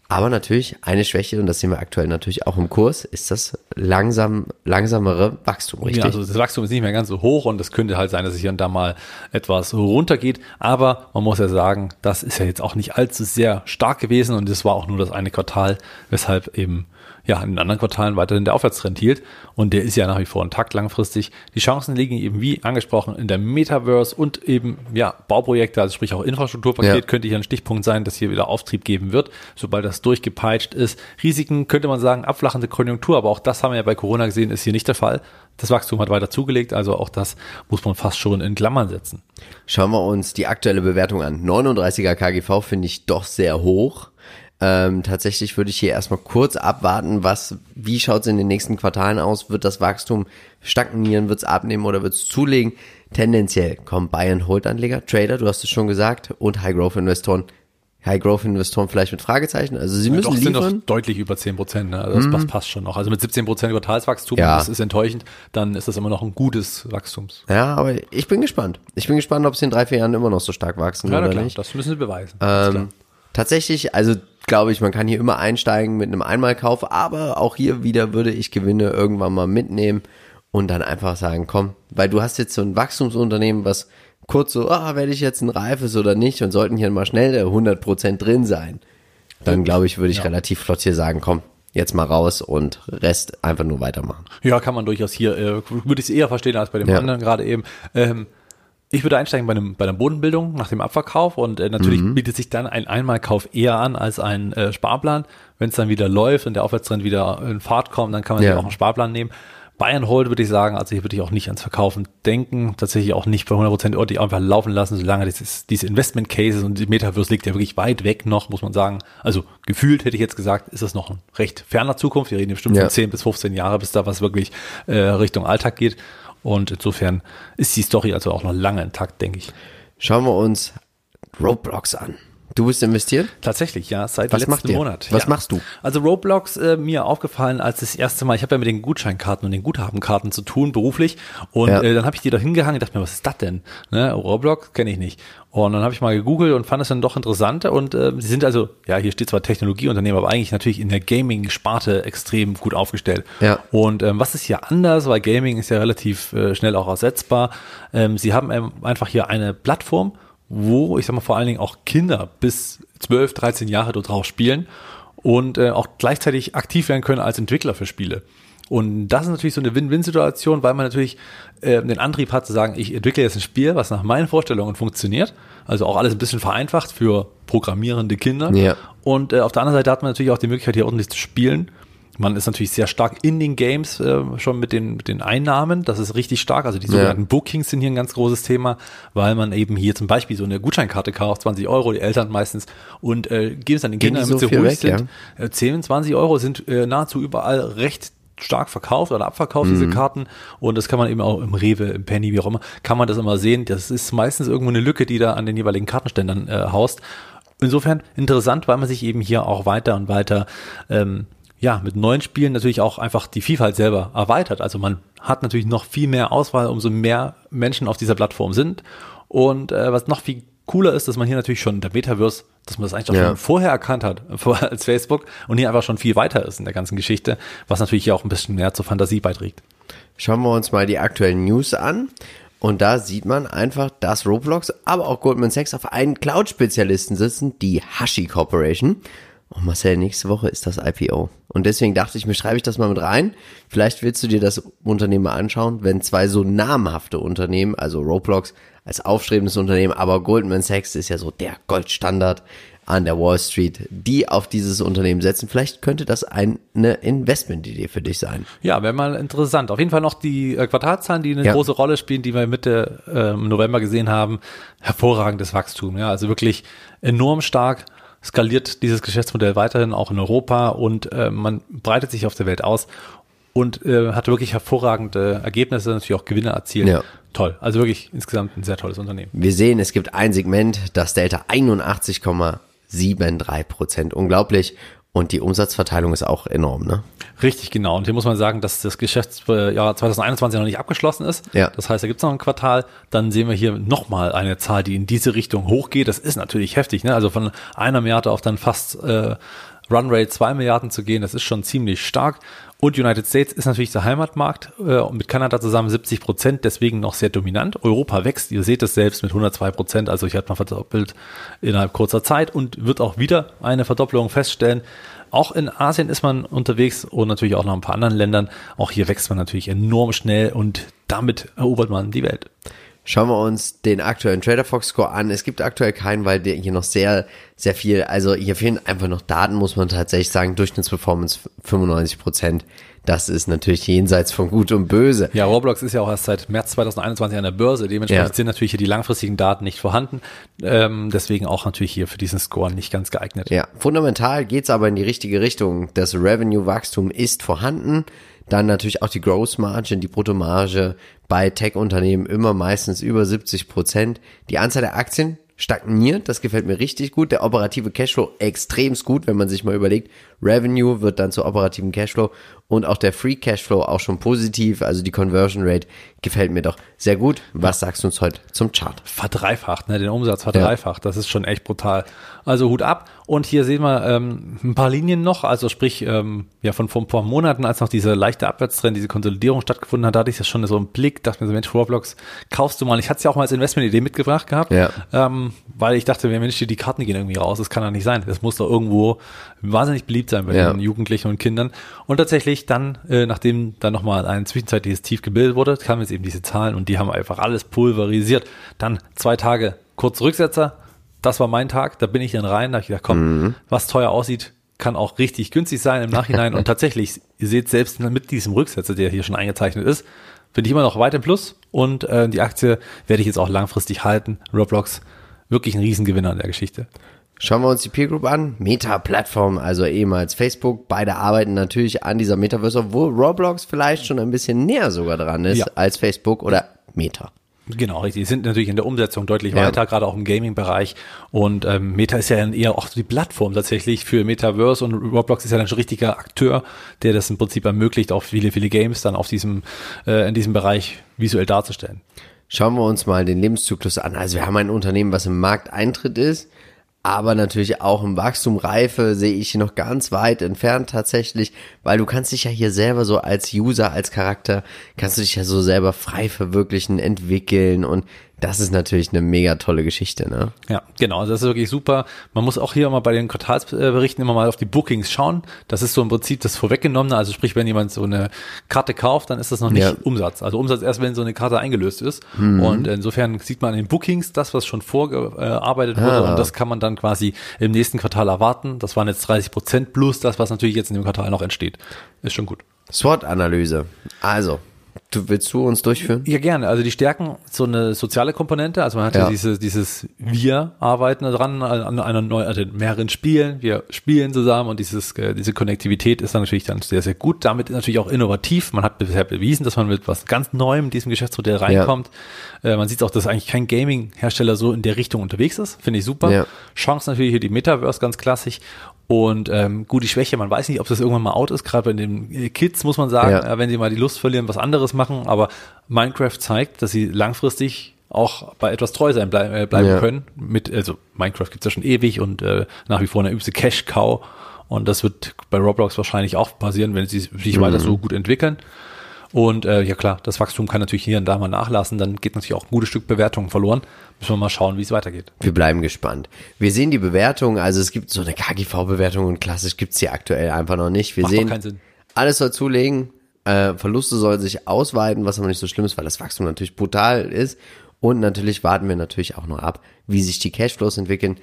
Aber natürlich eine Schwäche, und das sehen wir aktuell natürlich auch im Kurs, ist das langsam, langsamere Wachstum, richtig? Ja, also das Wachstum ist nicht mehr ganz so hoch und es könnte halt sein, dass es hier und da mal etwas runtergeht. Aber man muss ja sagen, das ist ja jetzt auch nicht allzu sehr stark gewesen und es war auch nur das eine Quartal, weshalb eben ja, in den anderen Quartalen weiterhin der Aufwärtstrend hielt. Und der ist ja nach wie vor intakt langfristig. Die Chancen liegen eben, wie angesprochen, in der Metaverse und eben, ja, Bauprojekte, also sprich auch Infrastrukturpaket ja. könnte hier ein Stichpunkt sein, dass hier wieder Auftrieb geben wird, sobald das durchgepeitscht ist. Risiken könnte man sagen, abflachende Konjunktur, aber auch das haben wir ja bei Corona gesehen, ist hier nicht der Fall. Das Wachstum hat weiter zugelegt, also auch das muss man fast schon in Klammern setzen. Schauen wir uns die aktuelle Bewertung an. 39er KGV finde ich doch sehr hoch. Ähm, tatsächlich würde ich hier erstmal kurz abwarten, was, wie schaut es in den nächsten Quartalen aus? Wird das Wachstum stagnieren, wird es abnehmen oder wird es zulegen? Tendenziell kommen Bayern Hold-Anleger, Trader, du hast es schon gesagt, und High-Growth-Investoren. High-Growth-Investoren vielleicht mit Fragezeichen. Also sie müssen ja, doch, liefern. sind doch deutlich über 10 Prozent. Ne? Also das, das, mhm. passt schon noch. Also mit 17 Prozent Quartalswachstum, ja. das ist enttäuschend, dann ist das immer noch ein gutes Wachstums. Ja, aber ich bin gespannt. Ich bin gespannt, ob sie in drei, vier Jahren immer noch so stark wachsen ja, oder klar, nicht. Das müssen sie beweisen. Ähm, tatsächlich, also glaube ich, man kann hier immer einsteigen mit einem Einmalkauf, aber auch hier wieder würde ich Gewinne irgendwann mal mitnehmen und dann einfach sagen, komm, weil du hast jetzt so ein Wachstumsunternehmen, was kurz so, ah, werde ich jetzt ein reifes oder nicht und sollten hier mal schnell der 100% drin sein, dann glaube ich, würde ich ja. relativ flott hier sagen, komm, jetzt mal raus und Rest einfach nur weitermachen. Ja, kann man durchaus hier, äh, würde ich es eher verstehen als bei dem ja. anderen gerade eben. Ähm, ich würde einsteigen bei, einem, bei einer Bodenbildung nach dem Abverkauf und äh, natürlich mhm. bietet sich dann ein Einmalkauf eher an als ein äh, Sparplan. Wenn es dann wieder läuft und der Aufwärtstrend wieder in Fahrt kommt, dann kann man ja. sich auch einen Sparplan nehmen. Bayern Hold würde ich sagen, also hier würde ich auch nicht ans Verkaufen denken, tatsächlich auch nicht bei 100% Euro, die einfach laufen lassen, solange dieses, diese Investment Cases und die Metaverse liegt ja wirklich weit weg noch, muss man sagen. Also gefühlt hätte ich jetzt gesagt, ist das noch ein recht ferner Zukunft. Wir reden bestimmt ja. von 10 bis 15 Jahre, bis da was wirklich äh, Richtung Alltag geht. Und insofern ist die Story also auch noch lange intakt, denke ich. Schauen wir uns Roadblocks an. Du bist investiert? Tatsächlich, ja, seit Was letzten Monat. Was ja. machst du? Also Roblox äh, mir aufgefallen als das erste Mal, ich habe ja mit den Gutscheinkarten und den Guthabenkarten zu tun, beruflich. Und ja. äh, dann habe ich die da hingehangen und dachte mir, was ist das denn? Ne? Roblox kenne ich nicht. Und dann habe ich mal gegoogelt und fand es dann doch interessant. Und äh, sie sind also, ja, hier steht zwar Technologieunternehmen, aber eigentlich natürlich in der Gaming-Sparte extrem gut aufgestellt. Ja. Und ähm, was ist hier anders? Weil Gaming ist ja relativ äh, schnell auch ersetzbar. Ähm, sie haben ähm, einfach hier eine Plattform, wo, ich sag mal, vor allen Dingen auch Kinder bis 12, 13 Jahre dort drauf spielen und äh, auch gleichzeitig aktiv werden können als Entwickler für Spiele. Und das ist natürlich so eine Win-Win-Situation, weil man natürlich äh, den Antrieb hat zu sagen, ich entwickle jetzt ein Spiel, was nach meinen Vorstellungen funktioniert. Also auch alles ein bisschen vereinfacht für programmierende Kinder. Ja. Und äh, auf der anderen Seite hat man natürlich auch die Möglichkeit, hier ordentlich zu spielen man ist natürlich sehr stark in den Games äh, schon mit den, mit den Einnahmen. Das ist richtig stark. Also die sogenannten ja. Bookings sind hier ein ganz großes Thema, weil man eben hier zum Beispiel so eine Gutscheinkarte kauft, 20 Euro, die Eltern meistens, und äh, geben es an den Kindern, damit so sie ruhig weg, sind. Ja? Äh, 10, 20 Euro sind äh, nahezu überall recht stark verkauft oder abverkauft, mhm. diese Karten. Und das kann man eben auch im Rewe, im Penny, wie auch immer, kann man das immer sehen. Das ist meistens irgendwo eine Lücke, die da an den jeweiligen Kartenständern äh, haust. Insofern interessant, weil man sich eben hier auch weiter und weiter ähm, ja, mit neuen Spielen natürlich auch einfach die Vielfalt selber erweitert. Also man hat natürlich noch viel mehr Auswahl, umso mehr Menschen auf dieser Plattform sind. Und äh, was noch viel cooler ist, dass man hier natürlich schon in der Metaverse, dass man das eigentlich auch ja. schon vorher erkannt hat, *laughs* als Facebook und hier einfach schon viel weiter ist in der ganzen Geschichte, was natürlich hier auch ein bisschen mehr zur Fantasie beiträgt. Schauen wir uns mal die aktuellen News an. Und da sieht man einfach, dass Roblox, aber auch Goldman Sachs auf einen Cloud-Spezialisten sitzen, die Hashi Corporation. Oh Marcel, nächste Woche ist das IPO. Und deswegen dachte ich mir, schreibe ich das mal mit rein. Vielleicht willst du dir das Unternehmen mal anschauen, wenn zwei so namhafte Unternehmen, also Roblox als aufstrebendes Unternehmen, aber Goldman Sachs ist ja so der Goldstandard an der Wall Street, die auf dieses Unternehmen setzen. Vielleicht könnte das eine Investmentidee für dich sein. Ja, wäre mal interessant. Auf jeden Fall noch die äh, Quartalzahlen, die eine ja. große Rolle spielen, die wir Mitte äh, November gesehen haben. Hervorragendes Wachstum, ja, also wirklich enorm stark skaliert dieses Geschäftsmodell weiterhin auch in Europa und äh, man breitet sich auf der Welt aus und äh, hat wirklich hervorragende Ergebnisse, natürlich auch Gewinne erzielt. Ja. Toll. Also wirklich insgesamt ein sehr tolles Unternehmen. Wir sehen, es gibt ein Segment, das Delta 81,73 Prozent. Unglaublich. Und die Umsatzverteilung ist auch enorm, ne? Richtig, genau. Und hier muss man sagen, dass das Geschäftsjahr 2021 noch nicht abgeschlossen ist. Ja. Das heißt, da gibt es noch ein Quartal. Dann sehen wir hier nochmal eine Zahl, die in diese Richtung hochgeht. Das ist natürlich heftig, ne? Also von einer Milliarde auf dann fast äh, Runrate 2 Milliarden zu gehen, das ist schon ziemlich stark. Und United States ist natürlich der Heimatmarkt, äh, mit Kanada zusammen 70 Prozent, deswegen noch sehr dominant. Europa wächst, ihr seht es selbst mit 102 Prozent, also ich hatte mal verdoppelt innerhalb kurzer Zeit und wird auch wieder eine Verdopplung feststellen. Auch in Asien ist man unterwegs und natürlich auch noch ein paar anderen Ländern. Auch hier wächst man natürlich enorm schnell und damit erobert man die Welt. Schauen wir uns den aktuellen Trader Fox Score an. Es gibt aktuell keinen, weil der hier noch sehr, sehr viel, also hier fehlen einfach noch Daten, muss man tatsächlich sagen. Durchschnittsperformance 95 Prozent. Das ist natürlich jenseits von Gut und Böse. Ja, Roblox ist ja auch erst seit März 2021 an der Börse. Dementsprechend ja. sind natürlich hier die langfristigen Daten nicht vorhanden. Ähm, deswegen auch natürlich hier für diesen Score nicht ganz geeignet. Ja, fundamental geht's aber in die richtige Richtung. Das Revenue-Wachstum ist vorhanden. Dann natürlich auch die Gross Margin, die Bruttomarge bei Tech-Unternehmen immer meistens über 70 Prozent. Die Anzahl der Aktien stagniert, das gefällt mir richtig gut. Der operative Cashflow extremst gut, wenn man sich mal überlegt. Revenue wird dann zu operativen Cashflow und auch der Free Cashflow auch schon positiv. Also die Conversion Rate gefällt mir doch sehr gut. Was sagst du uns heute zum Chart? Verdreifacht, ne? Den Umsatz verdreifacht. Ja. Das ist schon echt brutal. Also Hut ab. Und hier sehen wir ähm, ein paar Linien noch. Also sprich, ähm, ja, von vor ein paar Monaten, als noch diese leichte Abwärtstrend, diese Konsolidierung stattgefunden hat, da hatte ich das schon so im Blick, dachte mir so, Mensch, Roblox, kaufst du mal. Ich hatte es ja auch mal als Investmentidee mitgebracht gehabt, ja. ähm, weil ich dachte, Mensch, die Karten gehen irgendwie raus. Das kann doch nicht sein. Das muss doch irgendwo wahnsinnig beliebt sein bei ja. den Jugendlichen und Kindern. Und tatsächlich dann, äh, nachdem dann nochmal ein zwischenzeitliches Tief gebildet wurde, kamen jetzt eben diese Zahlen und die haben einfach alles pulverisiert. Dann zwei Tage kurz Rücksetzer. Das war mein Tag. Da bin ich dann rein. Da habe ich gedacht, komm, mhm. was teuer aussieht, kann auch richtig günstig sein im Nachhinein. und tatsächlich, ihr seht selbst mit diesem Rücksetzer, der hier schon eingezeichnet ist, bin ich immer noch weit im Plus. Und äh, die Aktie werde ich jetzt auch langfristig halten. Roblox, wirklich ein Riesengewinner in der Geschichte. Schauen wir uns die Peer Group an. Meta-Plattform, also ehemals Facebook. Beide arbeiten natürlich an dieser Metaverse, obwohl Roblox vielleicht schon ein bisschen näher sogar dran ist ja. als Facebook oder Meta. Genau, richtig. Die sind natürlich in der Umsetzung deutlich ja. weiter, gerade auch im Gaming-Bereich. Und ähm, Meta ist ja dann eher auch die Plattform tatsächlich für Metaverse und Roblox ist ja dann schon richtiger Akteur, der das im Prinzip ermöglicht, auch viele, viele Games dann auf diesem, äh, in diesem Bereich visuell darzustellen. Schauen wir uns mal den Lebenszyklus an. Also wir haben ein Unternehmen, was im Markteintritt ist aber natürlich auch im Wachstum Reife sehe ich noch ganz weit entfernt tatsächlich, weil du kannst dich ja hier selber so als User, als Charakter, kannst du dich ja so selber frei verwirklichen, entwickeln und das ist natürlich eine mega tolle Geschichte, ne? Ja, genau. Das ist wirklich super. Man muss auch hier mal bei den Quartalsberichten immer mal auf die Bookings schauen. Das ist so im Prinzip das Vorweggenommene. Also sprich, wenn jemand so eine Karte kauft, dann ist das noch nicht ja. Umsatz. Also Umsatz erst, wenn so eine Karte eingelöst ist. Mhm. Und insofern sieht man in den Bookings das, was schon vorgearbeitet wurde. Ah. Und das kann man dann quasi im nächsten Quartal erwarten. Das waren jetzt 30 Prozent plus das, was natürlich jetzt in dem Quartal noch entsteht. Ist schon gut. SWOT-Analyse. Also, Du willst du uns durchführen? Ja, gerne. Also die stärken so eine soziale Komponente. Also man hat ja, ja dieses, dieses Wir arbeiten daran an einer neuen, also mehreren Spielen. Wir spielen zusammen und dieses, äh, diese Konnektivität ist dann natürlich dann sehr, sehr gut. Damit ist natürlich auch innovativ. Man hat bisher bewiesen, dass man mit was ganz Neuem in diesem Geschäftsmodell reinkommt. Ja. Äh, man sieht auch, dass eigentlich kein Gaming-Hersteller so in der Richtung unterwegs ist. Finde ich super. Ja. Chance natürlich hier die Metaverse ganz klassisch. Und ähm, gut, die Schwäche, man weiß nicht, ob das irgendwann mal out ist, gerade bei den Kids muss man sagen, ja. wenn sie mal die Lust verlieren, was anderes machen, aber Minecraft zeigt, dass sie langfristig auch bei etwas treu sein bleib, äh, bleiben ja. können. Mit, also Minecraft gibt's ja schon ewig und äh, nach wie vor eine übste Cash-Cow. Und das wird bei Roblox wahrscheinlich auch passieren, wenn sie sich mhm. weiter so gut entwickeln. Und äh, ja klar, das Wachstum kann natürlich hier und da mal nachlassen, dann geht natürlich auch ein gutes Stück Bewertung verloren. Müssen wir mal schauen, wie es weitergeht. Wir bleiben gespannt. Wir sehen die Bewertung, also es gibt so eine KGV-Bewertung und klassisch gibt's hier aktuell einfach noch nicht. Wir Macht sehen, keinen Sinn. alles soll zulegen, äh, Verluste sollen sich ausweiten, was aber nicht so schlimm ist, weil das Wachstum natürlich brutal ist. Und natürlich warten wir natürlich auch noch ab, wie sich die Cashflows entwickeln.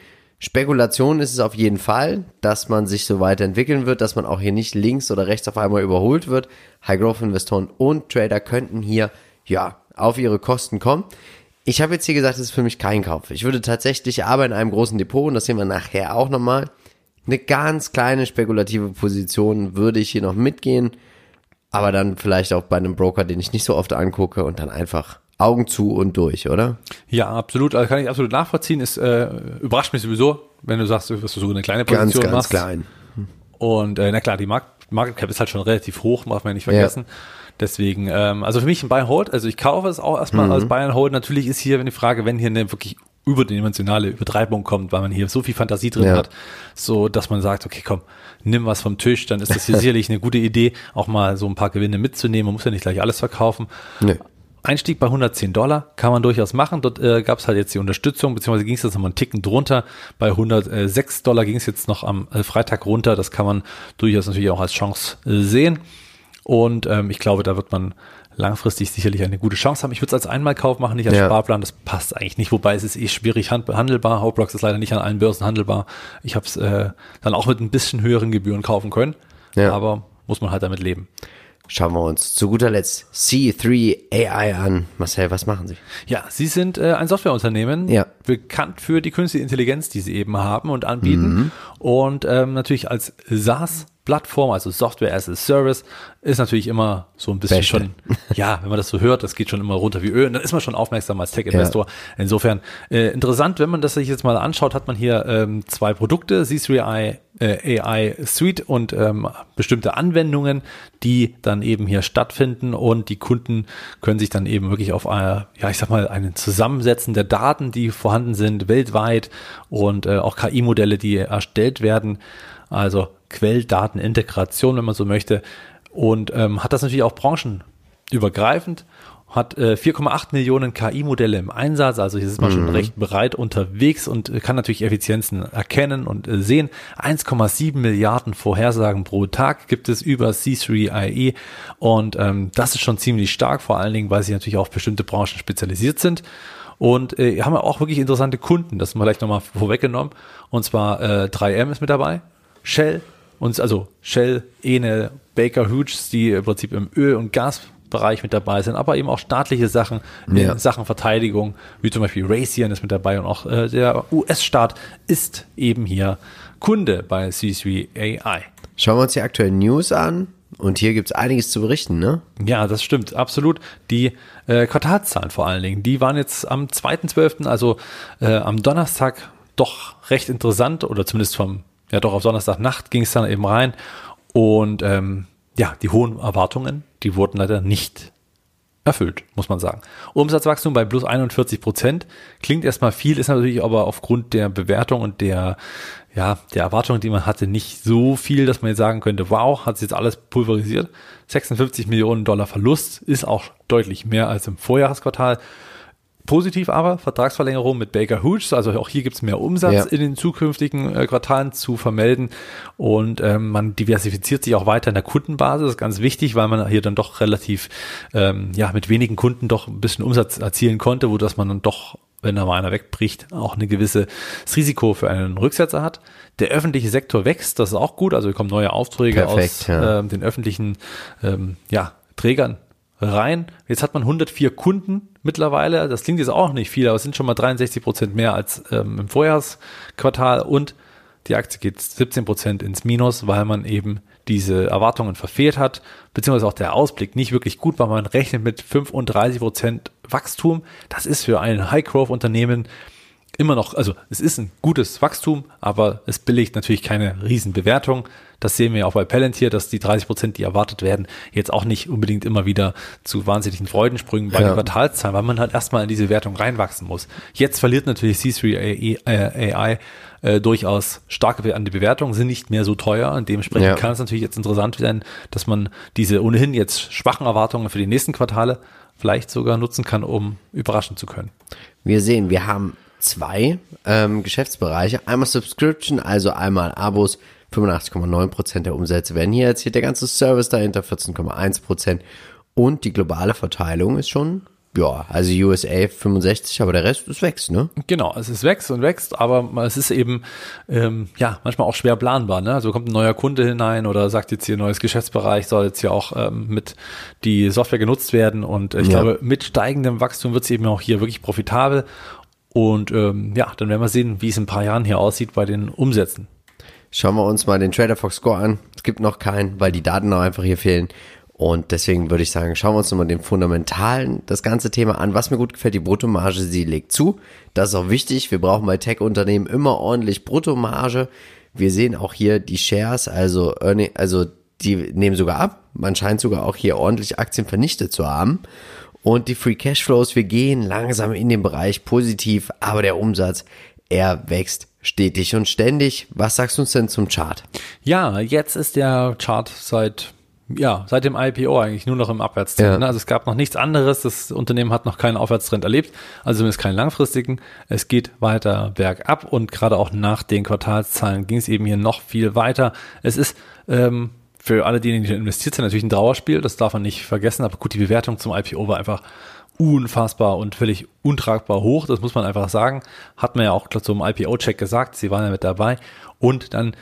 Spekulation ist es auf jeden Fall, dass man sich so weiterentwickeln wird, dass man auch hier nicht links oder rechts auf einmal überholt wird. High-Growth-Investoren und Trader könnten hier, ja, auf ihre Kosten kommen. Ich habe jetzt hier gesagt, es ist für mich kein Kauf. Ich würde tatsächlich aber in einem großen Depot, und das sehen wir nachher auch nochmal, eine ganz kleine spekulative Position würde ich hier noch mitgehen, aber dann vielleicht auch bei einem Broker, den ich nicht so oft angucke und dann einfach Augen zu und durch, oder? Ja, absolut. Also kann ich absolut nachvollziehen. Es äh, überrascht mich sowieso, wenn du sagst, dass du so eine kleine Position ganz, ganz machst. klein. Und äh, na klar, die Markt, Market Cap ist halt schon relativ hoch, darf man nicht vergessen. Ja. Deswegen, ähm, also für mich ein Buy and Hold, also ich kaufe es auch erstmal mhm. als Buy and Hold. Natürlich ist hier die Frage, wenn hier eine wirklich überdimensionale Übertreibung kommt, weil man hier so viel Fantasie drin Ja. hat, so dass man sagt, okay, komm, nimm was vom Tisch, dann ist das hier *laughs* sicherlich eine gute Idee, auch mal so ein paar Gewinne mitzunehmen. Man muss ja nicht gleich alles verkaufen. Nö. Einstieg bei 110 Dollar kann man durchaus machen. Dort äh, gab es halt jetzt die Unterstützung, beziehungsweise ging es jetzt nochmal einen Ticken drunter. Bei 106 Dollar ging es jetzt noch am äh, Freitag runter. Das kann man durchaus natürlich auch als Chance äh, sehen. Und ähm, ich glaube, da wird man langfristig sicherlich eine gute Chance haben. Ich würde es als Einmalkauf machen, nicht als Ja. Sparplan. Das passt eigentlich nicht. Wobei es ist eh schwierig hand- handelbar. Hobblocks ist leider nicht an allen Börsen handelbar. Ich habe es äh, dann auch mit ein bisschen höheren Gebühren kaufen können. Ja. Aber muss man halt damit leben. Schauen wir uns zu guter Letzt C3 AI an. Marcel, was machen Sie? Ja, Sie sind äh, ein Softwareunternehmen, Ja. bekannt für die künstliche Intelligenz, die Sie eben haben und anbieten. Und ähm, natürlich als SaaS-Plattform, also Software as a Service, ist natürlich immer so ein bisschen Beste. schon, ja, wenn man das so hört, das geht schon immer runter wie Öl. Und dann ist man schon aufmerksam als Tech-Investor. Insofern äh, interessant, wenn man das sich jetzt mal anschaut, hat man hier ähm, zwei Produkte, C3i äh, AI Suite und ähm, bestimmte Anwendungen, die dann eben hier stattfinden und die Kunden können sich dann eben wirklich auf eine, ja, ich sag mal, einen Zusammensetzen der Daten, die vorhanden sind, weltweit und äh, auch KI-Modelle, die erstellt werden, also Quelldatenintegration, wenn man so möchte, und ähm, hat das natürlich auch branchenübergreifend hat äh, 4,8 Millionen KI-Modelle im Einsatz, also hier ist man schon recht bereit unterwegs und äh, kann natürlich Effizienzen erkennen und äh, sehen. 1,7 Milliarden Vorhersagen pro Tag gibt es über C3IE und ähm, das ist schon ziemlich stark, vor allen Dingen, weil sie natürlich auf bestimmte Branchen spezialisiert sind. Und äh, haben auch wirklich interessante Kunden, das mal vielleicht nochmal vorweggenommen. Und zwar äh, 3M ist mit dabei, Shell, und also Shell, Enel, Baker Hughes, die im Prinzip im Öl- und Gasbereich mit dabei sind, aber eben auch staatliche Sachen, Ja. Sachen Verteidigung, wie zum Beispiel Raytheon ist mit dabei und auch äh, der US-Staat ist eben hier Kunde bei C3AI. Schauen wir uns die aktuellen News an. Und hier gibt's einiges zu berichten, ne? Ja, das stimmt, absolut. Die äh, Quartalszahlen vor allen Dingen, die waren jetzt am 2.12., also äh, am Donnerstag, doch recht interessant oder zumindest vom, ja doch auf Donnerstagnacht ging es dann eben rein. Und ähm, ja, die hohen Erwartungen, die wurden leider nicht erfüllt, muss man sagen. Umsatzwachstum bei plus 41 Prozent klingt erstmal viel, ist natürlich aber aufgrund der Bewertung und der, ja, der Erwartungen, die man hatte, nicht so viel, dass man jetzt sagen könnte, wow, hat sich jetzt alles pulverisiert. 56 Millionen Dollar Verlust ist auch deutlich mehr als im Vorjahresquartal. Positiv aber, Vertragsverlängerung mit Baker Hughes, also auch hier gibt's mehr Umsatz Ja. in den zukünftigen äh, Quartalen zu vermelden und ähm, man diversifiziert sich auch weiter in der Kundenbasis, das ist ganz wichtig, weil man hier dann doch relativ, ähm, ja, mit wenigen Kunden doch ein bisschen Umsatz erzielen konnte, wo dass man dann doch, wenn da mal einer wegbricht, auch eine gewisse das Risiko für einen Rücksetzer hat. Der öffentliche Sektor wächst, das ist auch gut, also kommen neue Aufträge Perfekt, aus ja. ähm, den öffentlichen ähm, ja, Trägern rein. Jetzt hat man 104 Kunden mittlerweile. Das klingt jetzt auch nicht viel, aber es sind schon mal 63 Prozent mehr als ähm, im Vorjahresquartal und die Aktie geht 17 Prozent ins Minus, weil man eben diese Erwartungen verfehlt hat, beziehungsweise auch der Ausblick nicht wirklich gut war. Man rechnet mit 35 Prozent Wachstum. Das ist für ein High-Growth-Unternehmen immer noch, also es ist ein gutes Wachstum, aber es billigt natürlich keine Riesenbewertung. Das sehen wir ja auch bei Palantir, dass die 30 Prozent, die erwartet werden, jetzt auch nicht unbedingt immer wieder zu wahnsinnigen Freudensprüngen bei Ja. den Quartalszahlen, weil man halt erstmal in diese Wertung reinwachsen muss. Jetzt verliert natürlich C3 AI, äh, äh, durchaus starke an die Bewertung, sind nicht mehr so teuer und dementsprechend Ja. kann es natürlich jetzt interessant sein, dass man diese ohnehin jetzt schwachen Erwartungen für die nächsten Quartale vielleicht sogar nutzen kann, um überraschen zu können. Wir sehen, wir haben zwei ähm, Geschäftsbereiche. Einmal Subscription, also einmal Abos. 85,9% der Umsätze werden hier erzielt. Der ganze Service dahinter 14,1%. Und die globale Verteilung ist schon, ja, also USA 65, aber der Rest ist wächst, ne? Genau, es wächst und wächst, aber es ist eben ähm, ja manchmal auch schwer planbar. Ne? Also kommt ein neuer Kunde hinein oder sagt jetzt hier neues Geschäftsbereich soll jetzt hier auch ähm, mit die Software genutzt werden und ich Ja. glaube mit steigendem Wachstum wird es eben auch hier wirklich profitabel und ähm, ja, dann werden wir sehen, wie es in ein paar Jahren hier aussieht bei den Umsätzen. Schauen wir uns mal den Trader Fox Score an. Es gibt noch keinen, weil die Daten noch einfach hier fehlen. Und deswegen würde ich sagen, schauen wir uns nochmal den Fundamentalen das ganze Thema an. Was mir gut gefällt, die Bruttomarge, sie legt zu. Das ist auch wichtig. Wir brauchen bei Tech-Unternehmen immer ordentlich Bruttomarge. Wir sehen auch hier die Shares, also, Earning, also die nehmen sogar ab. Man scheint sogar auch hier ordentlich Aktien vernichtet zu haben. Und die Free Cashflows, wir gehen langsam in den Bereich positiv, aber der Umsatz, er wächst stetig und ständig. Was sagst du uns denn zum Chart? Ja, jetzt ist der Chart seit ja, seit dem IPO eigentlich nur noch im Abwärtstrend. Ja. Ne? Also es gab noch nichts anderes. Das Unternehmen hat noch keinen Aufwärtstrend erlebt, also zumindest keinen langfristigen. Es geht weiter bergab und gerade auch nach den Quartalszahlen ging es eben hier noch viel weiter. Es ist ähm, für alle, diejenigen, die investiert sind, natürlich ein Trauerspiel, das darf man nicht vergessen. Aber gut, die Bewertung zum IPO war einfach unfassbar und völlig untragbar hoch. Das muss man einfach sagen. Hat man ja auch zum IPO-Check gesagt. Sie waren ja mit dabei. Und dann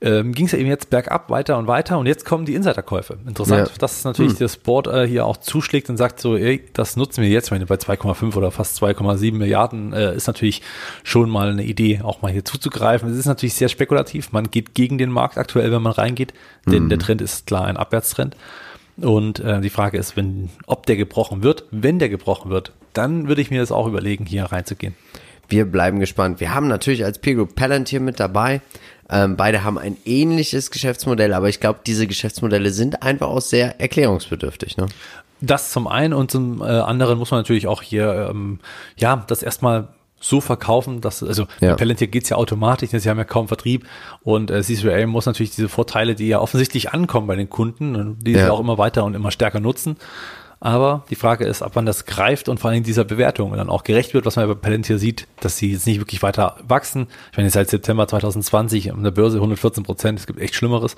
ähm, ging es ja eben jetzt bergab weiter und weiter. Und jetzt kommen die Insiderkäufe. Interessant, Ja. dass natürlich Hm. das Board äh, hier auch zuschlägt und sagt so, ey, das nutzen wir jetzt. Wenn bei 2,5 oder fast 2,7 Milliarden äh, ist natürlich schon mal eine Idee, auch mal hier zuzugreifen. Es ist natürlich sehr spekulativ. Man geht gegen den Markt aktuell, wenn man reingeht. Denn der Trend ist klar ein Abwärtstrend. Und äh, die Frage ist, wenn, ob der gebrochen wird. Wenn der gebrochen wird, dann würde ich mir das auch überlegen, hier reinzugehen. Wir bleiben gespannt. Wir haben natürlich als Peer Group Palantir mit dabei. Ähm, beide haben ein ähnliches Geschäftsmodell, aber ich glaube, diese Geschäftsmodelle sind einfach auch sehr erklärungsbedürftig. Ne? Das zum einen und zum äh, anderen muss man natürlich auch hier, ähm, ja, das erstmal so verkaufen, dass, also Ja. bei Palantir geht's ja automatisch, sie haben ja kaum Vertrieb und äh, C3A muss natürlich diese Vorteile, die ja offensichtlich ankommen bei den Kunden und die Ja. sie auch immer weiter und immer stärker nutzen. Aber die Frage ist, ab wann das greift und vor allem dieser Bewertung dann auch gerecht wird, was man ja bei Palantir sieht, dass sie jetzt nicht wirklich weiter wachsen. Ich meine, seit September 2020 an der Börse 114 Prozent, es gibt echt Schlimmeres.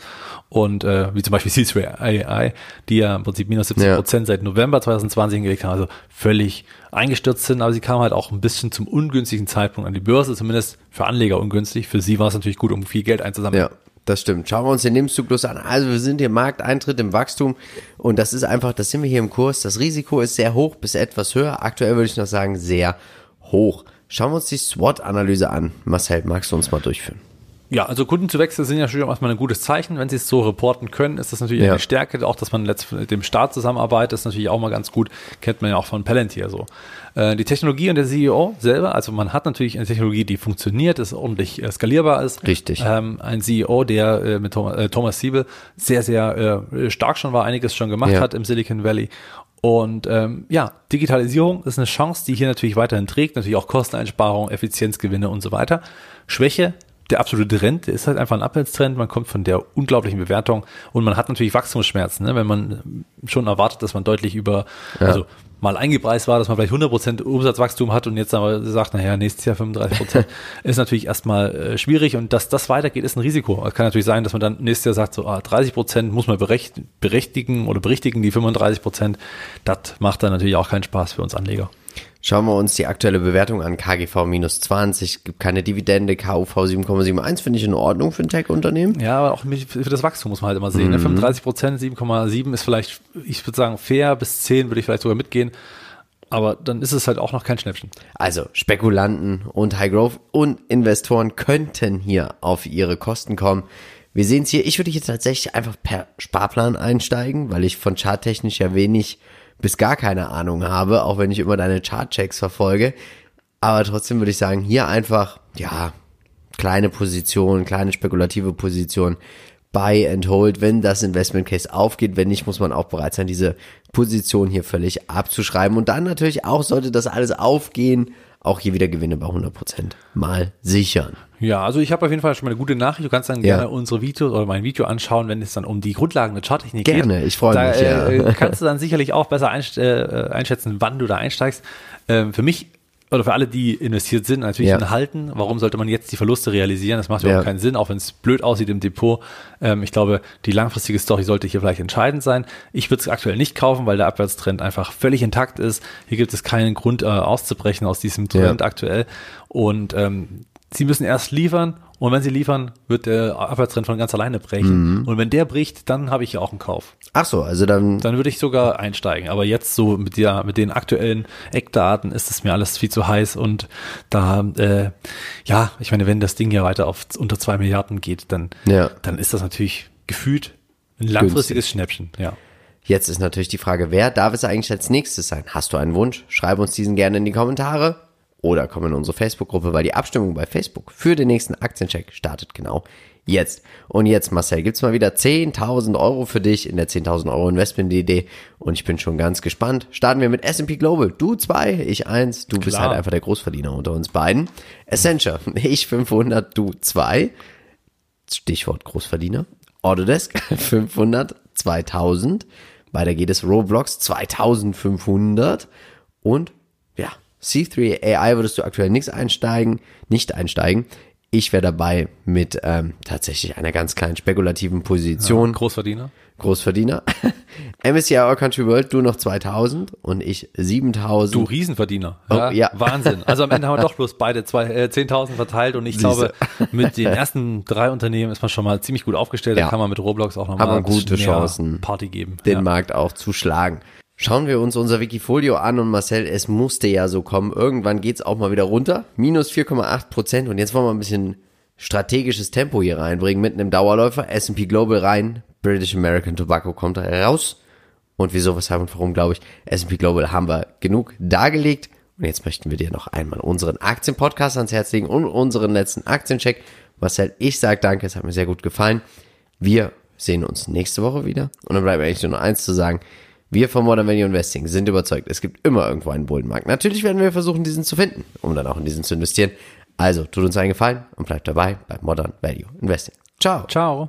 Und äh, wie zum Beispiel *laughs* C3AI, die ja im Prinzip minus 17 Prozent seit November 2020 hingelegt haben, also völlig eingestürzt sind, aber sie kamen halt auch ein bisschen zum ungünstigen Zeitpunkt an die Börse, zumindest für Anleger ungünstig. Für sie war es natürlich gut, um viel Geld einzusammeln. Ja, das stimmt. Schauen wir uns den Lebenszyklus an. Also wir sind hier im Markteintritt im Wachstum und das ist einfach, das sind wir hier im Kurs. Das Risiko ist sehr hoch bis etwas höher. Aktuell würde ich noch sagen, sehr hoch. Schauen wir uns die SWOT-Analyse an. Marcel, magst du uns mal durchführen? Ja, also Kundenzuwächse sind ja schon erstmal ein gutes Zeichen. Wenn sie es so reporten können, ist das natürlich Ja. eine Stärke. Auch, dass man letzt mit dem Staat zusammenarbeitet, ist natürlich auch mal ganz gut. Kennt man ja auch von Palantir so. Äh, die Technologie und der CEO selber, also man hat natürlich eine Technologie, die funktioniert, ist ordentlich äh, skalierbar ist. Richtig. Ähm, ein CEO, der äh, mit Thomas, äh, Thomas Siebel sehr, sehr äh, stark schon war, einiges schon gemacht Ja. hat im Silicon Valley. Und ähm, ja, Digitalisierung ist eine Chance, die hier natürlich weiterhin trägt, natürlich auch Kosteneinsparung, Effizienzgewinne und so weiter. Schwäche, der absolute Trend, der ist halt einfach ein Abwärtstrend, man kommt von der unglaublichen Bewertung und man hat natürlich Wachstumsschmerzen, ne? wenn man schon erwartet, dass man deutlich über, also mal eingepreist war, dass man vielleicht 100% Umsatzwachstum hat und jetzt aber sagt, naja, nächstes Jahr 35%, *laughs* ist natürlich erstmal äh, schwierig und dass das weitergeht, ist ein Risiko. Es kann natürlich sein, dass man dann nächstes Jahr sagt, so ah, 30% muss man berecht, berechtigen oder berichtigen, die 35%, das macht dann natürlich auch keinen Spaß für uns Anleger. Schauen wir uns die aktuelle Bewertung an. KGV minus 20, gibt keine Dividende, KUV 7,71, finde ich in Ordnung für ein Tech-Unternehmen. Ja, aber auch für das Wachstum muss man halt immer sehen. Ne? 35 Prozent, 7,7 ist vielleicht, ich würde sagen, fair, bis 10 würde ich vielleicht sogar mitgehen. Aber dann ist es halt auch noch kein Schnäppchen. Also Spekulanten und High Growth und Investoren könnten hier auf ihre Kosten kommen. Wir sehen es hier, ich würde hier tatsächlich einfach per Sparplan einsteigen, weil ich von charttechnisch ja wenig bis gar keine Ahnung habe, auch wenn ich immer deine Chartchecks verfolge. Aber trotzdem würde ich sagen, hier einfach, ja, kleine Position, kleine spekulative Position, buy and hold, wenn das Investment Case aufgeht. Wenn nicht, muss man auch bereit sein, diese Position hier völlig abzuschreiben. Und dann natürlich auch, sollte das alles aufgehen, auch hier wieder Gewinne bei 100% mal sichern. Ja, also ich habe auf jeden Fall schon mal eine gute Nachricht. Du kannst dann Ja. gerne unsere Videos oder mein Video anschauen, wenn es dann um die Grundlagen der Charttechnik Gerne, geht. ich freue Da, mich, ja. Äh, kannst du dann *laughs* sicherlich auch besser einst äh, einschätzen, wann du da einsteigst. Ähm, für mich oder für alle, die investiert sind, natürlich Ja. Halten. Warum sollte man jetzt die Verluste realisieren? Das macht überhaupt Ja. keinen Sinn, auch wenn es blöd aussieht im Depot. Ähm, ich glaube, die langfristige Story sollte hier vielleicht entscheidend sein. Ich würde es aktuell nicht kaufen, weil der Abwärtstrend einfach völlig intakt ist. Hier gibt es keinen Grund äh, auszubrechen aus diesem Trend Ja. aktuell. Und ähm, sie müssen erst liefern und wenn sie liefern, wird der Abwärtstrend von ganz alleine brechen. Und wenn der bricht, dann habe ich ja auch einen Kauf. Ach so, also dann, Dann würde ich sogar einsteigen. Aber jetzt so mit der, mit den aktuellen Eckdaten ist es mir alles viel zu heiß und da, äh, ja, ich meine, wenn das Ding ja weiter auf unter zwei Milliarden geht, dann, Ja. dann ist das natürlich gefühlt ein langfristiges Schnäppchen. Ja. jetzt ist natürlich die Frage, wer darf es eigentlich als nächstes sein? Hast du einen Wunsch? Schreib uns diesen gerne in die Kommentare oder komm in unsere Facebook-Gruppe, weil die Abstimmung bei Facebook für den nächsten Aktiencheck startet genau jetzt. Und jetzt, Marcel, gibt's mal wieder 10.000 Euro für dich in der 10.000 Euro Investment-Idee. Und ich bin schon ganz gespannt. Starten wir mit S&P Global. Du zwei, ich eins. Du bist Klar. halt einfach der Großverdiener unter uns beiden. Accenture, *laughs* ich 500, du zwei. Stichwort Großverdiener. Autodesk *laughs* 500, 2000. Weiter geht es Roblox 2500. Und C3 AI würdest du aktuell nichts einsteigen, nicht einsteigen. Ich wäre dabei mit ähm, tatsächlich einer ganz kleinen spekulativen Position. Großverdiener. Großverdiener. *laughs* MSCI Our Country World, du noch 2000 und ich 7000. Du Riesenverdiener. Oh, ja. Wahnsinn. Also am Ende haben wir *laughs* doch bloß beide zwei, äh, 10.000 verteilt und ich Siehste. glaube, mit den *laughs* ersten drei Unternehmen ist man schon mal ziemlich gut aufgestellt. Ja. Da kann man mit Roblox auch nochmal gute Chancen. Party geben. den ja. Markt auch zu schlagen. Schauen wir uns unser Wikifolio an und Marcel, es musste ja so kommen. Irgendwann geht's auch mal wieder runter. Minus 4,8 Prozent und jetzt wollen wir ein bisschen strategisches Tempo hier reinbringen. Mitten im Dauerläufer, S&P Global rein, British American Tobacco kommt raus. Und wieso, weshalb und warum, glaube ich, S&P Global haben wir genug dargelegt. Und jetzt möchten wir dir noch einmal unseren Aktienpodcast ans Herz legen und unseren letzten Aktiencheck. Marcel, ich sag danke, es hat mir sehr gut gefallen. Wir sehen uns nächste Woche wieder. Und dann bleibt mir eigentlich nur noch eins zu sagen. Wir von Modern Value Investing sind überzeugt, es gibt immer irgendwo einen Bullenmarkt. Natürlich werden wir versuchen, diesen zu finden, um dann auch in diesen zu investieren. Also, tut uns einen Gefallen und bleibt dabei bei Modern Value Investing. Ciao. Ciao.